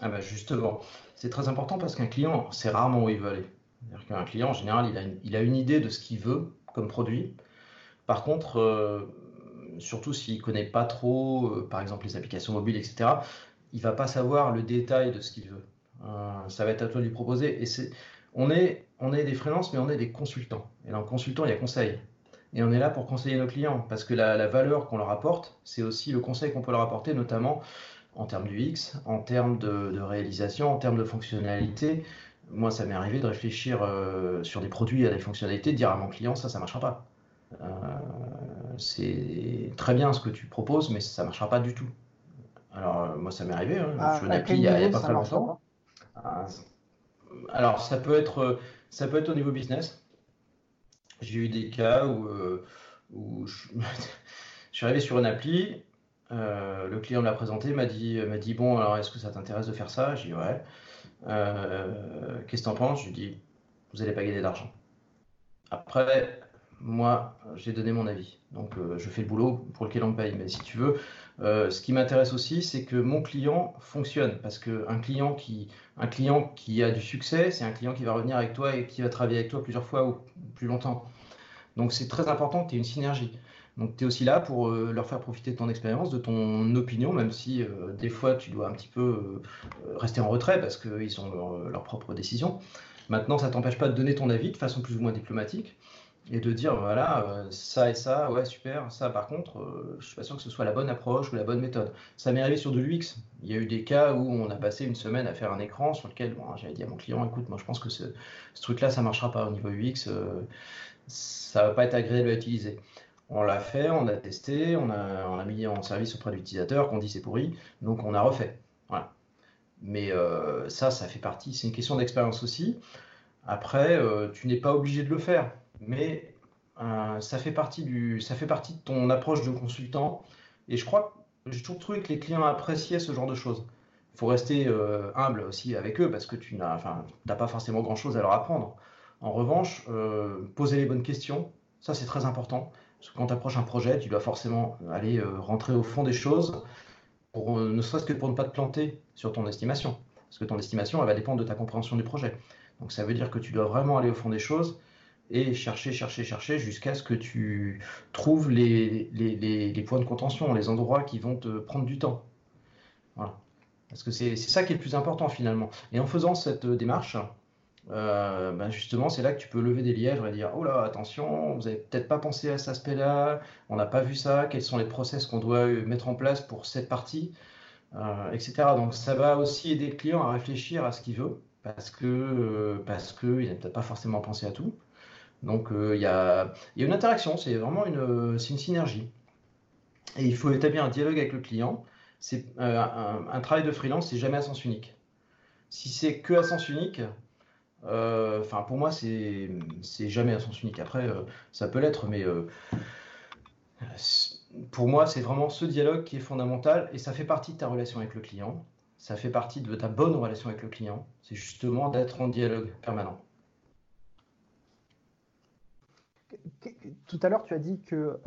Ah bah Justement, c'est très important parce qu'un client, c'est rarement où il veut aller. C'est-à-dire client, en général, il a, une, il a une idée de ce qu'il veut comme produit. Par contre, surtout s'il ne connaît pas trop, par exemple, les applications mobiles, etc., il va pas savoir le détail de ce qu'il veut. Euh, ça va être à toi de lui proposer. Et c'est, on est, on est des freelances, mais on est des consultants. Et dans le consultant, il y a conseil. Et on est là pour conseiller nos clients, parce que la, valeur qu'on leur apporte, c'est aussi le conseil qu'on peut leur apporter, notamment en termes du X, en termes de, réalisation, en termes de fonctionnalité. Moi, ça m'est arrivé de réfléchir euh, sur des produits à des fonctionnalités, de dire à mon client, ça, ça ne marchera pas. Euh, c'est très bien ce que tu proposes, mais ça ne marchera pas du tout. Alors, moi, ça m'est arrivé. Hein. Ah, je une appli il n'y a, pas très longtemps. Ah, alors, ça peut, être, euh, ça peut être au niveau business. J'ai eu des cas où, euh, je... suis arrivé sur une appli. le client me l'a présenté, m'a dit, m'a dit Bon, alors, est-ce que ça t'intéresse de faire ça? J'ai dit Ouais. Qu'est-ce que t'en penses? Je lui dis Vous n'allez pas gagner d'argent. Après, moi, j'ai donné mon avis. Donc, je fais le boulot pour lequel on me paye. Mais si tu veux, euh, ce qui m'intéresse aussi, c'est que mon client fonctionne. Parce qu'un client, qui, un client qui a du succès, c'est un client qui va revenir avec toi et qui va travailler avec toi plusieurs fois ou plus longtemps. Donc c'est très important tu aies une synergie. Donc tu es aussi là pour euh, leur faire profiter de ton expérience, de ton opinion, même si euh, des fois tu dois un petit peu rester en retrait parce qu'ils ont leur, leur propre décision. Maintenant, ça ne t'empêche pas de donner ton avis de façon plus ou moins diplomatique et de dire voilà euh, ça et ça ouais super ça par contre euh, je suis pas sûr que ce soit la bonne approche ou la bonne méthode. Ça m'est arrivé sur de l'UX il y a eu des cas où on a passé une semaine à faire un écran sur lequel bon, j'avais dit à mon client écoute moi je pense que ce, truc là ça marchera pas au niveau UX euh, ça va pas être agréable à utiliser. On l'a fait on a testé on a, on a mis en service auprès de l'utilisateur qu'on dit c'est pourri donc on a refait. Voilà. Mais ça ça fait partie c'est une question d'expérience aussi. Après tu n'es pas obligé de le faire mais euh, ça, fait partie du, ça fait partie de ton approche de consultant. Et je crois, j'ai toujours trouvé que les clients appréciaient ce genre de choses. Il faut rester euh, humble aussi avec eux parce que tu n'as enfin, pas forcément grand-chose à leur apprendre. En revanche, euh, poser les bonnes questions, ça c'est très important. Parce que quand tu approches un projet, tu dois forcément aller rentrer au fond des choses, ne serait-ce que pour ne pas te planter sur ton estimation. Parce que ton estimation, elle va dépendre de ta compréhension du projet. Donc ça veut dire que tu dois vraiment aller au fond des choses et chercher, chercher, chercher jusqu'à ce que tu trouves les, les, les, points de contention, les endroits qui vont te prendre du temps. Voilà. Parce que c'est ça qui est le plus important finalement. Et en faisant cette démarche, euh, ben justement, c'est là que tu peux lever des lièges et dire Oh là, attention, vous n'avez peut-être pas pensé à cet aspect-là, on n'a pas vu ça, quels sont les process qu'on doit mettre en place pour cette partie, euh, etc. Donc, ça va aussi aider le client à réfléchir à ce qu'il veut, parce euh, parce qu'il n'a peut-être pas forcément pensé à tout. Donc, il y a, une interaction, c'est vraiment une, une synergie. Et il faut établir un dialogue avec le client. C'est un, travail de freelance, c'est jamais à sens unique. Si c'est que à sens unique, euh, pour moi, c'est jamais un sens unique. Après, euh, ça peut l'être, mais euh, pour moi, c'est vraiment ce dialogue qui est fondamental et ça fait partie de ta relation avec le client. Ça fait partie de ta bonne relation avec le client. C'est justement d'être en dialogue permanent. Tout à l'heure, tu as dit que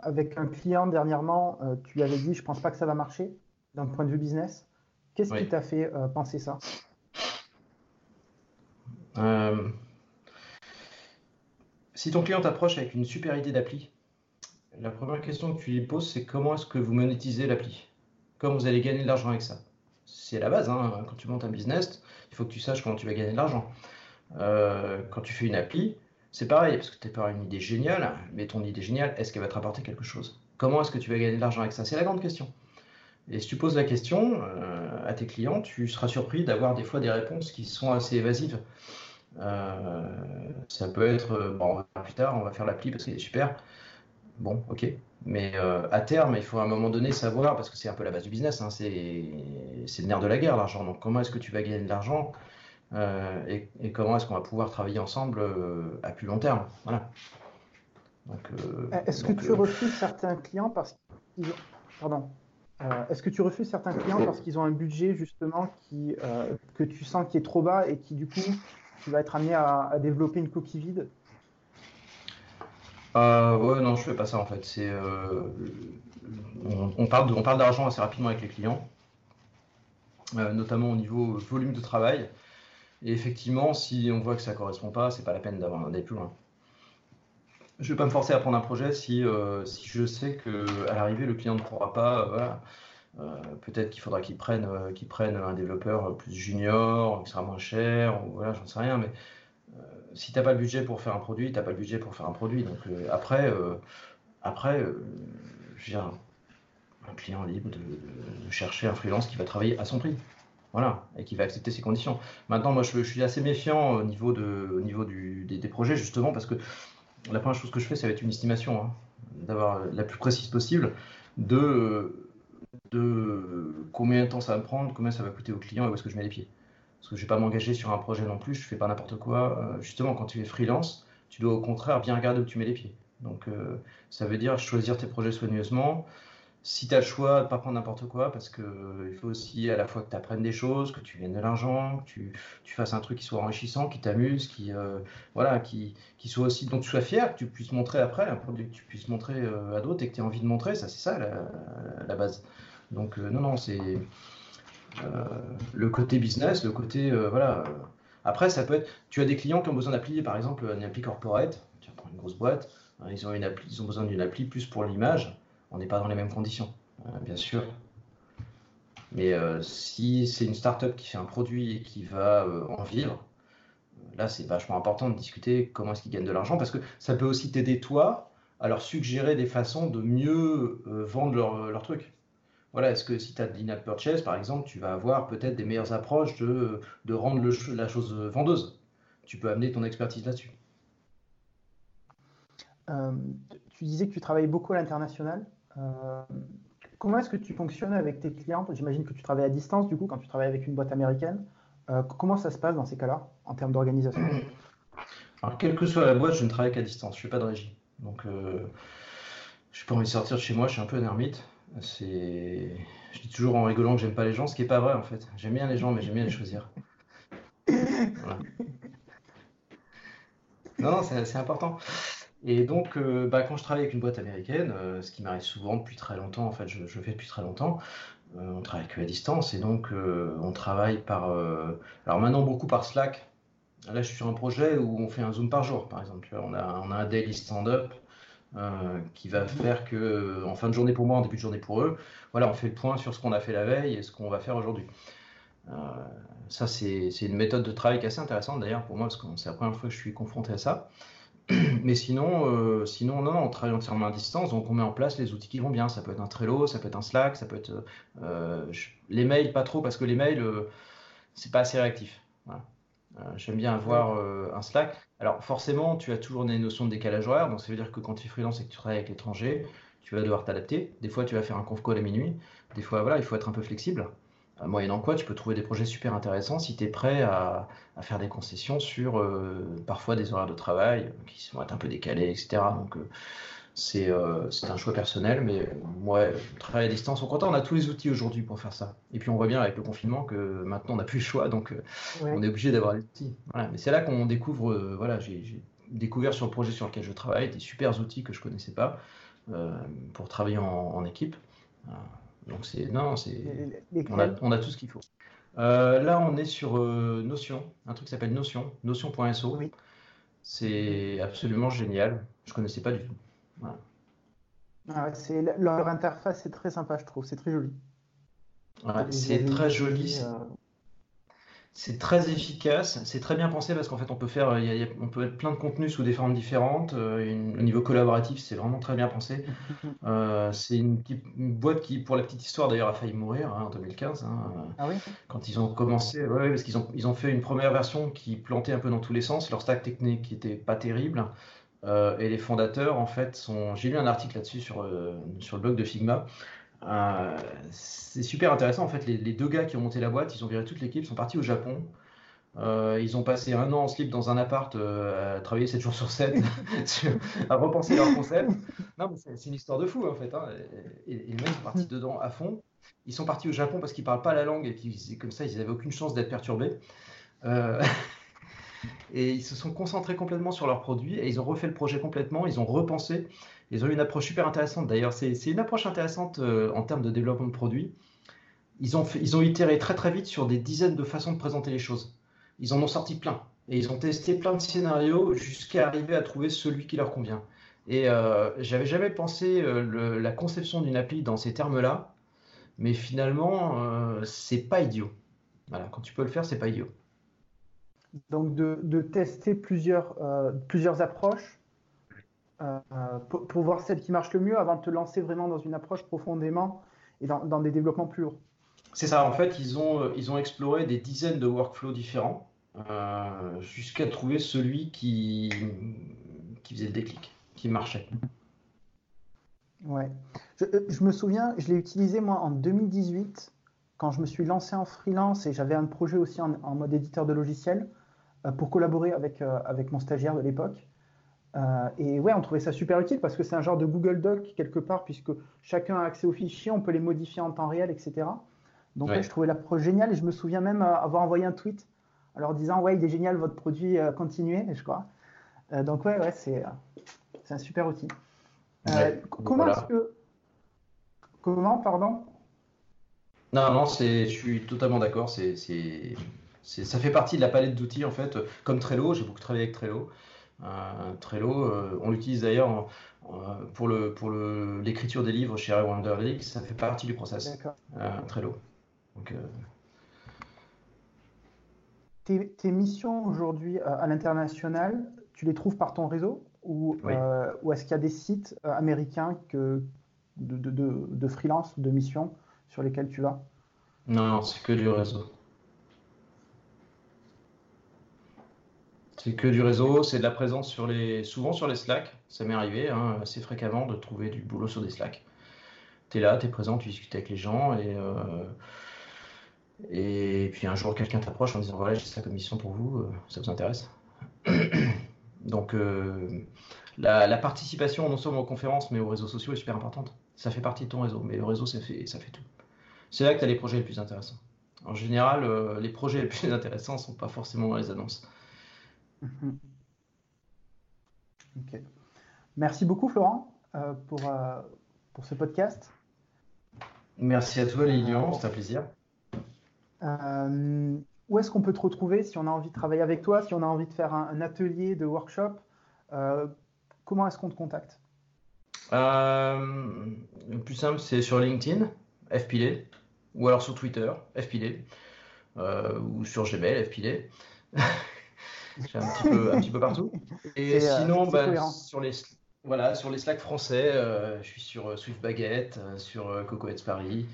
avec un client dernièrement, tu lui avais dit je pense pas que ça va marcher d'un point de vue business. Qu'est-ce qui t'a fait penser ça? Euh, si ton client t'approche avec une super idée d'appli, la première question que tu lui poses, c'est comment est-ce que vous monétisez l'appli? Comment vous allez gagner de l'argent avec ça C'est la base. Hein. Quand tu montes un business, il faut que tu saches comment tu vas gagner de l'argent. Euh, quand tu fais une appli, c'est pareil, parce que tu pas une idée géniale, mais ton idée géniale, est-ce qu'elle va te rapporter quelque chose? Comment est-ce que tu vas gagner de l'argent avec ça? C'est la grande question. Et si tu poses la question euh, à tes clients, tu seras surpris d'avoir des fois des réponses qui sont assez évasives. Euh, ça peut être, euh, bon, plus tard, on va faire l'appli parce qu'elle est super. Bon, ok. Mais à terme, il faut à un moment donné savoir, parce que c'est un peu la base du business, hein, c'est le nerf de la guerre, l'argent. Donc, comment est-ce que tu vas gagner de l'argent et, comment est-ce qu'on va pouvoir travailler ensemble à plus long terme Voilà. Est-ce que tu refuses certains clients parce qu'ils Pardon. Euh, est-ce que tu refuses certains clients parce qu'ils ont un budget justement qui, euh, que tu sens qui est trop bas et qui du coup tu vas être amené à, développer une coquille vide? Euh, Ouais, non, je fais pas ça en fait. C'est, on, parle on parle d'argent assez rapidement avec les clients, notamment au niveau volume de travail. Et effectivement, si on voit que ça correspond pas, c'est pas la peine d'aller plus loin je ne vais pas me forcer à prendre un projet si, euh, je sais qu'à l'arrivée, le client ne pourra pas. Euh, euh, peut-être qu'il faudra qu'il prenne, qu'il prenne un développeur plus junior, qui sera moins cher, ou voilà, j'en sais rien. Mais si tu n'as pas le budget pour faire un produit, tu n'as pas le budget pour faire un produit. Donc après, après j'ai un, client libre de, chercher un freelance qui va travailler à son prix. Voilà, et qui va accepter ses conditions. Maintenant, moi, je, suis assez méfiant au niveau, de, au niveau des, projets, justement, parce que la première chose que je fais, ça va être une estimation, hein, d'avoir la plus précise possible de, de combien de temps ça va me prendre, combien ça va coûter au client et où est-ce que je mets les pieds. Parce que je ne vais pas m'engager sur un projet non plus, je ne fais pas n'importe quoi. Euh, justement, quand tu es freelance, tu dois au contraire bien regarder où tu mets les pieds. Donc, euh, ça veut dire choisir tes projets soigneusement, si tu as le choix de ne pas prendre n'importe quoi, parce qu'il euh, faut aussi à la fois que tu apprennes des choses, que tu gagnes de l'argent, que tu, tu, fasses un truc qui soit enrichissant, qui t'amuse, qui, euh, voilà, qui, qui, soit aussi, donc tu sois fier, que tu puisses montrer après, un produit que tu puisses montrer euh, à d'autres et que tu aies envie de montrer, ça c'est ça la, base. Donc non, non, c'est le côté business, le côté, voilà. Après, ça peut être, tu as des clients qui ont besoin d'appli, par exemple, une appli corporate, tu prends une grosse boîte, hein, ils ont, une appli, ils ont besoin d'une appli plus pour l'image on n'est pas dans les mêmes conditions, euh, bien sûr. Mais euh, si c'est une startup qui fait un produit et qui va euh, en vivre, là c'est vachement important de discuter comment est-ce qu'ils gagnent de l'argent parce que ça peut aussi t'aider toi à leur suggérer des façons de mieux vendre leur, truc. Voilà, est-ce que si tu as de l'in-app purchase par exemple, tu vas avoir peut-être des meilleures approches de, rendre la chose vendeuse. Tu peux amener ton expertise là-dessus. tu disais que tu travailles beaucoup à l'international. Euh, comment est-ce que tu fonctionnes avec tes clients? J'imagine que tu travailles à distance, du coup, quand tu travailles avec une boîte américaine. Euh, comment ça se passe dans ces cas-là, en termes d'organisation? Alors, quelle que soit la boîte, je ne travaille qu'à distance. Je ne fais pas de régie. Donc, euh, je n'ai pas envie de sortir de chez moi. Je suis un peu un ermite. C'est... Je dis toujours en rigolant que j'aime pas les gens, ce qui n'est pas vrai, en fait. J'aime bien les gens, mais j'aime bien les choisir. Non, non, c'est important. Et donc, euh, bah, quand je travaille avec une boîte américaine, euh, ce qui m'arrive souvent depuis très longtemps, en fait, je, je fais depuis très longtemps, euh, on travaille que à distance et donc on travaille par. alors maintenant, beaucoup par Slack. Là, je suis sur un projet où on fait un Zoom par jour, par exemple. On a, on a un daily stand-up qui va faire que en fin de journée pour moi, en début de journée pour eux, voilà, on fait le point sur ce qu'on a fait la veille et ce qu'on va faire aujourd'hui. ça, c'est une méthode de travail qui est assez intéressante d'ailleurs pour moi, parce que c'est la première fois que je suis confronté à ça. Mais sinon, euh, sinon non, on travaille entièrement à distance, donc on met en place les outils qui vont bien. Ça peut être un Trello, ça peut être un Slack, ça peut être euh, les mails, pas trop, parce que les mails, euh, c'est pas assez réactif. J'aime bien avoir un Slack. Alors forcément, tu as toujours des notions de décalage horaire, donc ça veut dire que quand tu es freelance et que tu travailles avec l'étranger, tu vas devoir t'adapter. Des fois, tu vas faire un conf call à minuit. Des fois, voilà, il faut être un peu flexible moyennant quoi tu peux trouver des projets super intéressants si tu es prêt à, faire des concessions sur euh, parfois des horaires de travail qui vont être un peu décalés, etc. Donc euh, euh, c'est un choix personnel, mais moi, travail à distance, on content, on a tous les outils aujourd'hui pour faire ça. Et puis on voit bien avec le confinement que maintenant on n'a plus le choix, donc on est obligé d'avoir les outils. Mais c'est là qu'on découvre, voilà, j'ai découvert sur le projet sur lequel je travaille des super outils que je connaissais pas pour travailler en, en équipe. Donc c'est non, c'est on a, on a, tout ce qu'il faut. Euh, là, on est sur euh, Notion, un truc qui s'appelle Notion, Notion.so. Oui. C'est absolument génial. Je connaissais pas du tout. Ah leur interface est très sympa, je trouve. C'est très joli. c'est très joli. Euh, c'est très efficace, c'est très bien pensé parce qu'en fait on peut faire, on peut être plein de contenus sous des formes différentes. Euh, au niveau collaboratif, c'est vraiment très bien pensé. Euh, c'est une, boîte qui, pour la petite histoire d'ailleurs, a failli mourir hein, en 2015. Hein, ah oui quand ils ont commencé, ouais, parce qu'ils ont, ils ont fait une première version qui plantait un peu dans tous les sens. Leur stack technique qui était pas terrible. Euh, et les fondateurs, en fait, sont. J'ai lu un article là-dessus sur, sur le blog de Figma. Euh, c'est super intéressant. En fait, les, deux gars qui ont monté la boîte, ils ont viré toute l'équipe, sont partis au Japon. Euh, ils ont passé un an en slip dans un appart euh, à travailler 7 jours sur 7 à repenser leur concept. Non, c'est une histoire de fou en fait. Hein. Et, mecs sont partis dedans à fond. Ils sont partis au Japon parce qu'ils parlent pas la langue et puis comme ça, ils n'avaient aucune chance d'être perturbés. et ils se sont concentrés complètement sur leurs produits et ils ont refait le projet complètement. Ils ont repensé. Ils ont eu une approche super intéressante. D'ailleurs, c'est une approche intéressante euh, en termes de développement de produits. Ils ont, ils ont itéré très très vite sur des dizaines de façons de présenter les choses. Ils en ont sorti plein. Et ils ont testé plein de scénarios jusqu'à arriver à trouver celui qui leur convient. Et euh, j'avais jamais pensé euh, la conception d'une appli dans ces termes-là, mais finalement, euh, c'est pas idiot. Voilà, quand tu peux le faire, c'est pas idiot. Donc de, de tester plusieurs, plusieurs approches euh, pour, voir celle qui marche le mieux avant de te lancer vraiment dans une approche profondément et dans, des développements plus lourds. C'est ça, en fait, ils ont, euh, ils ont exploré des dizaines de workflows différents euh, jusqu'à trouver celui qui, qui faisait le déclic, qui marchait. Ouais. Je, me souviens, je l'ai utilisé moi en 2018 quand je me suis lancé en freelance et j'avais un projet aussi en, mode éditeur de logiciels pour collaborer avec, avec mon stagiaire de l'époque. Euh, et ouais, on trouvait ça super utile parce que c'est un genre de Google Doc quelque part, puisque chacun a accès aux fichiers, on peut les modifier en temps réel, etc. Donc je trouvais l'approche géniale et je me souviens même euh, avoir envoyé un tweet en leur disant ouais, il est génial votre produit, euh, continuez, je crois. donc ouais, ouais, c'est un super outil. comment est-ce que comment, pardon? Non, non, c'est, je suis totalement d'accord. C'est, ça fait partie de la palette d'outils en fait, comme Trello. J'ai beaucoup travaillé avec Trello. Trello, euh, on l'utilise d'ailleurs pour le pour l'écriture des livres chez Ray Wonderly, ça fait partie du process. Trello. Donc, euh, tes, missions aujourd'hui euh, à l'international, tu les trouves par ton réseau ou, ou est-ce qu'il y a des sites américains que, de, de, de, freelance, de missions sur lesquels tu vas? Non, c'est que du réseau. C'est que du réseau, c'est de la présence sur les, souvent sur les Slack. Ça m'est arrivé hein, assez fréquemment de trouver du boulot sur des Slack. Tu es là, tu es présent, tu discutes avec les gens et, euh, et puis un jour quelqu'un t'approche en disant voilà, j'ai ça comme mission pour vous, euh, ça vous intéresse? Donc euh, la, participation non seulement aux conférences mais aux réseaux sociaux est super importante. Ça fait partie de ton réseau, mais le réseau ça fait, ça fait tout. C'est là que tu as les projets les plus intéressants. En général, les projets les plus intéressants ne sont pas forcément dans les annonces. Mhm. Merci beaucoup, Florent, euh, pour, euh, pour ce podcast. Merci à toi, Lilian, c'est un plaisir. Euh, où est-ce qu'on peut te retrouver si on a envie de travailler avec toi, si on a envie de faire un, atelier de workshop Comment est-ce qu'on te contacte? Le plus simple, c'est sur LinkedIn, FPD, ou alors sur Twitter, FPD, ou sur Gmail, FPD. J'ai un petit, peu, un petit peu partout. Et sinon, bah, sur les voilà, sur les Slack français, je suis sur Swift Baguette, sur Coco Paris.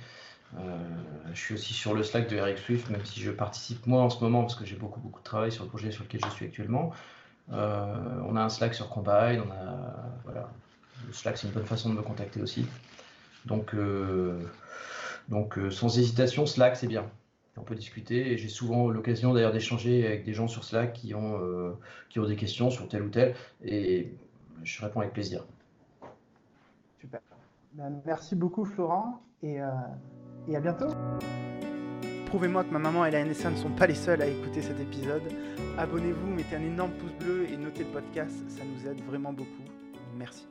je suis aussi sur le Slack de Eric Swift, même si je participe moi en ce moment parce que j'ai beaucoup beaucoup de travail sur le projet sur lequel je suis actuellement. on a un Slack sur Combine, on a voilà, le Slack, c'est une bonne façon de me contacter aussi. Donc, euh, donc euh, sans hésitation, Slack, c'est bien. On peut discuter et j'ai souvent l'occasion d'ailleurs d'échanger avec des gens sur Slack qui ont, euh, qui ont des questions sur tel ou tel et je réponds avec plaisir. Super. Ben, merci beaucoup Florent et, et à bientôt. Prouvez-moi que ma maman et la NSA ne sont pas les seuls à écouter cet épisode. Abonnez-vous, mettez un énorme pouce bleu et notez le podcast, ça nous aide vraiment beaucoup. Merci.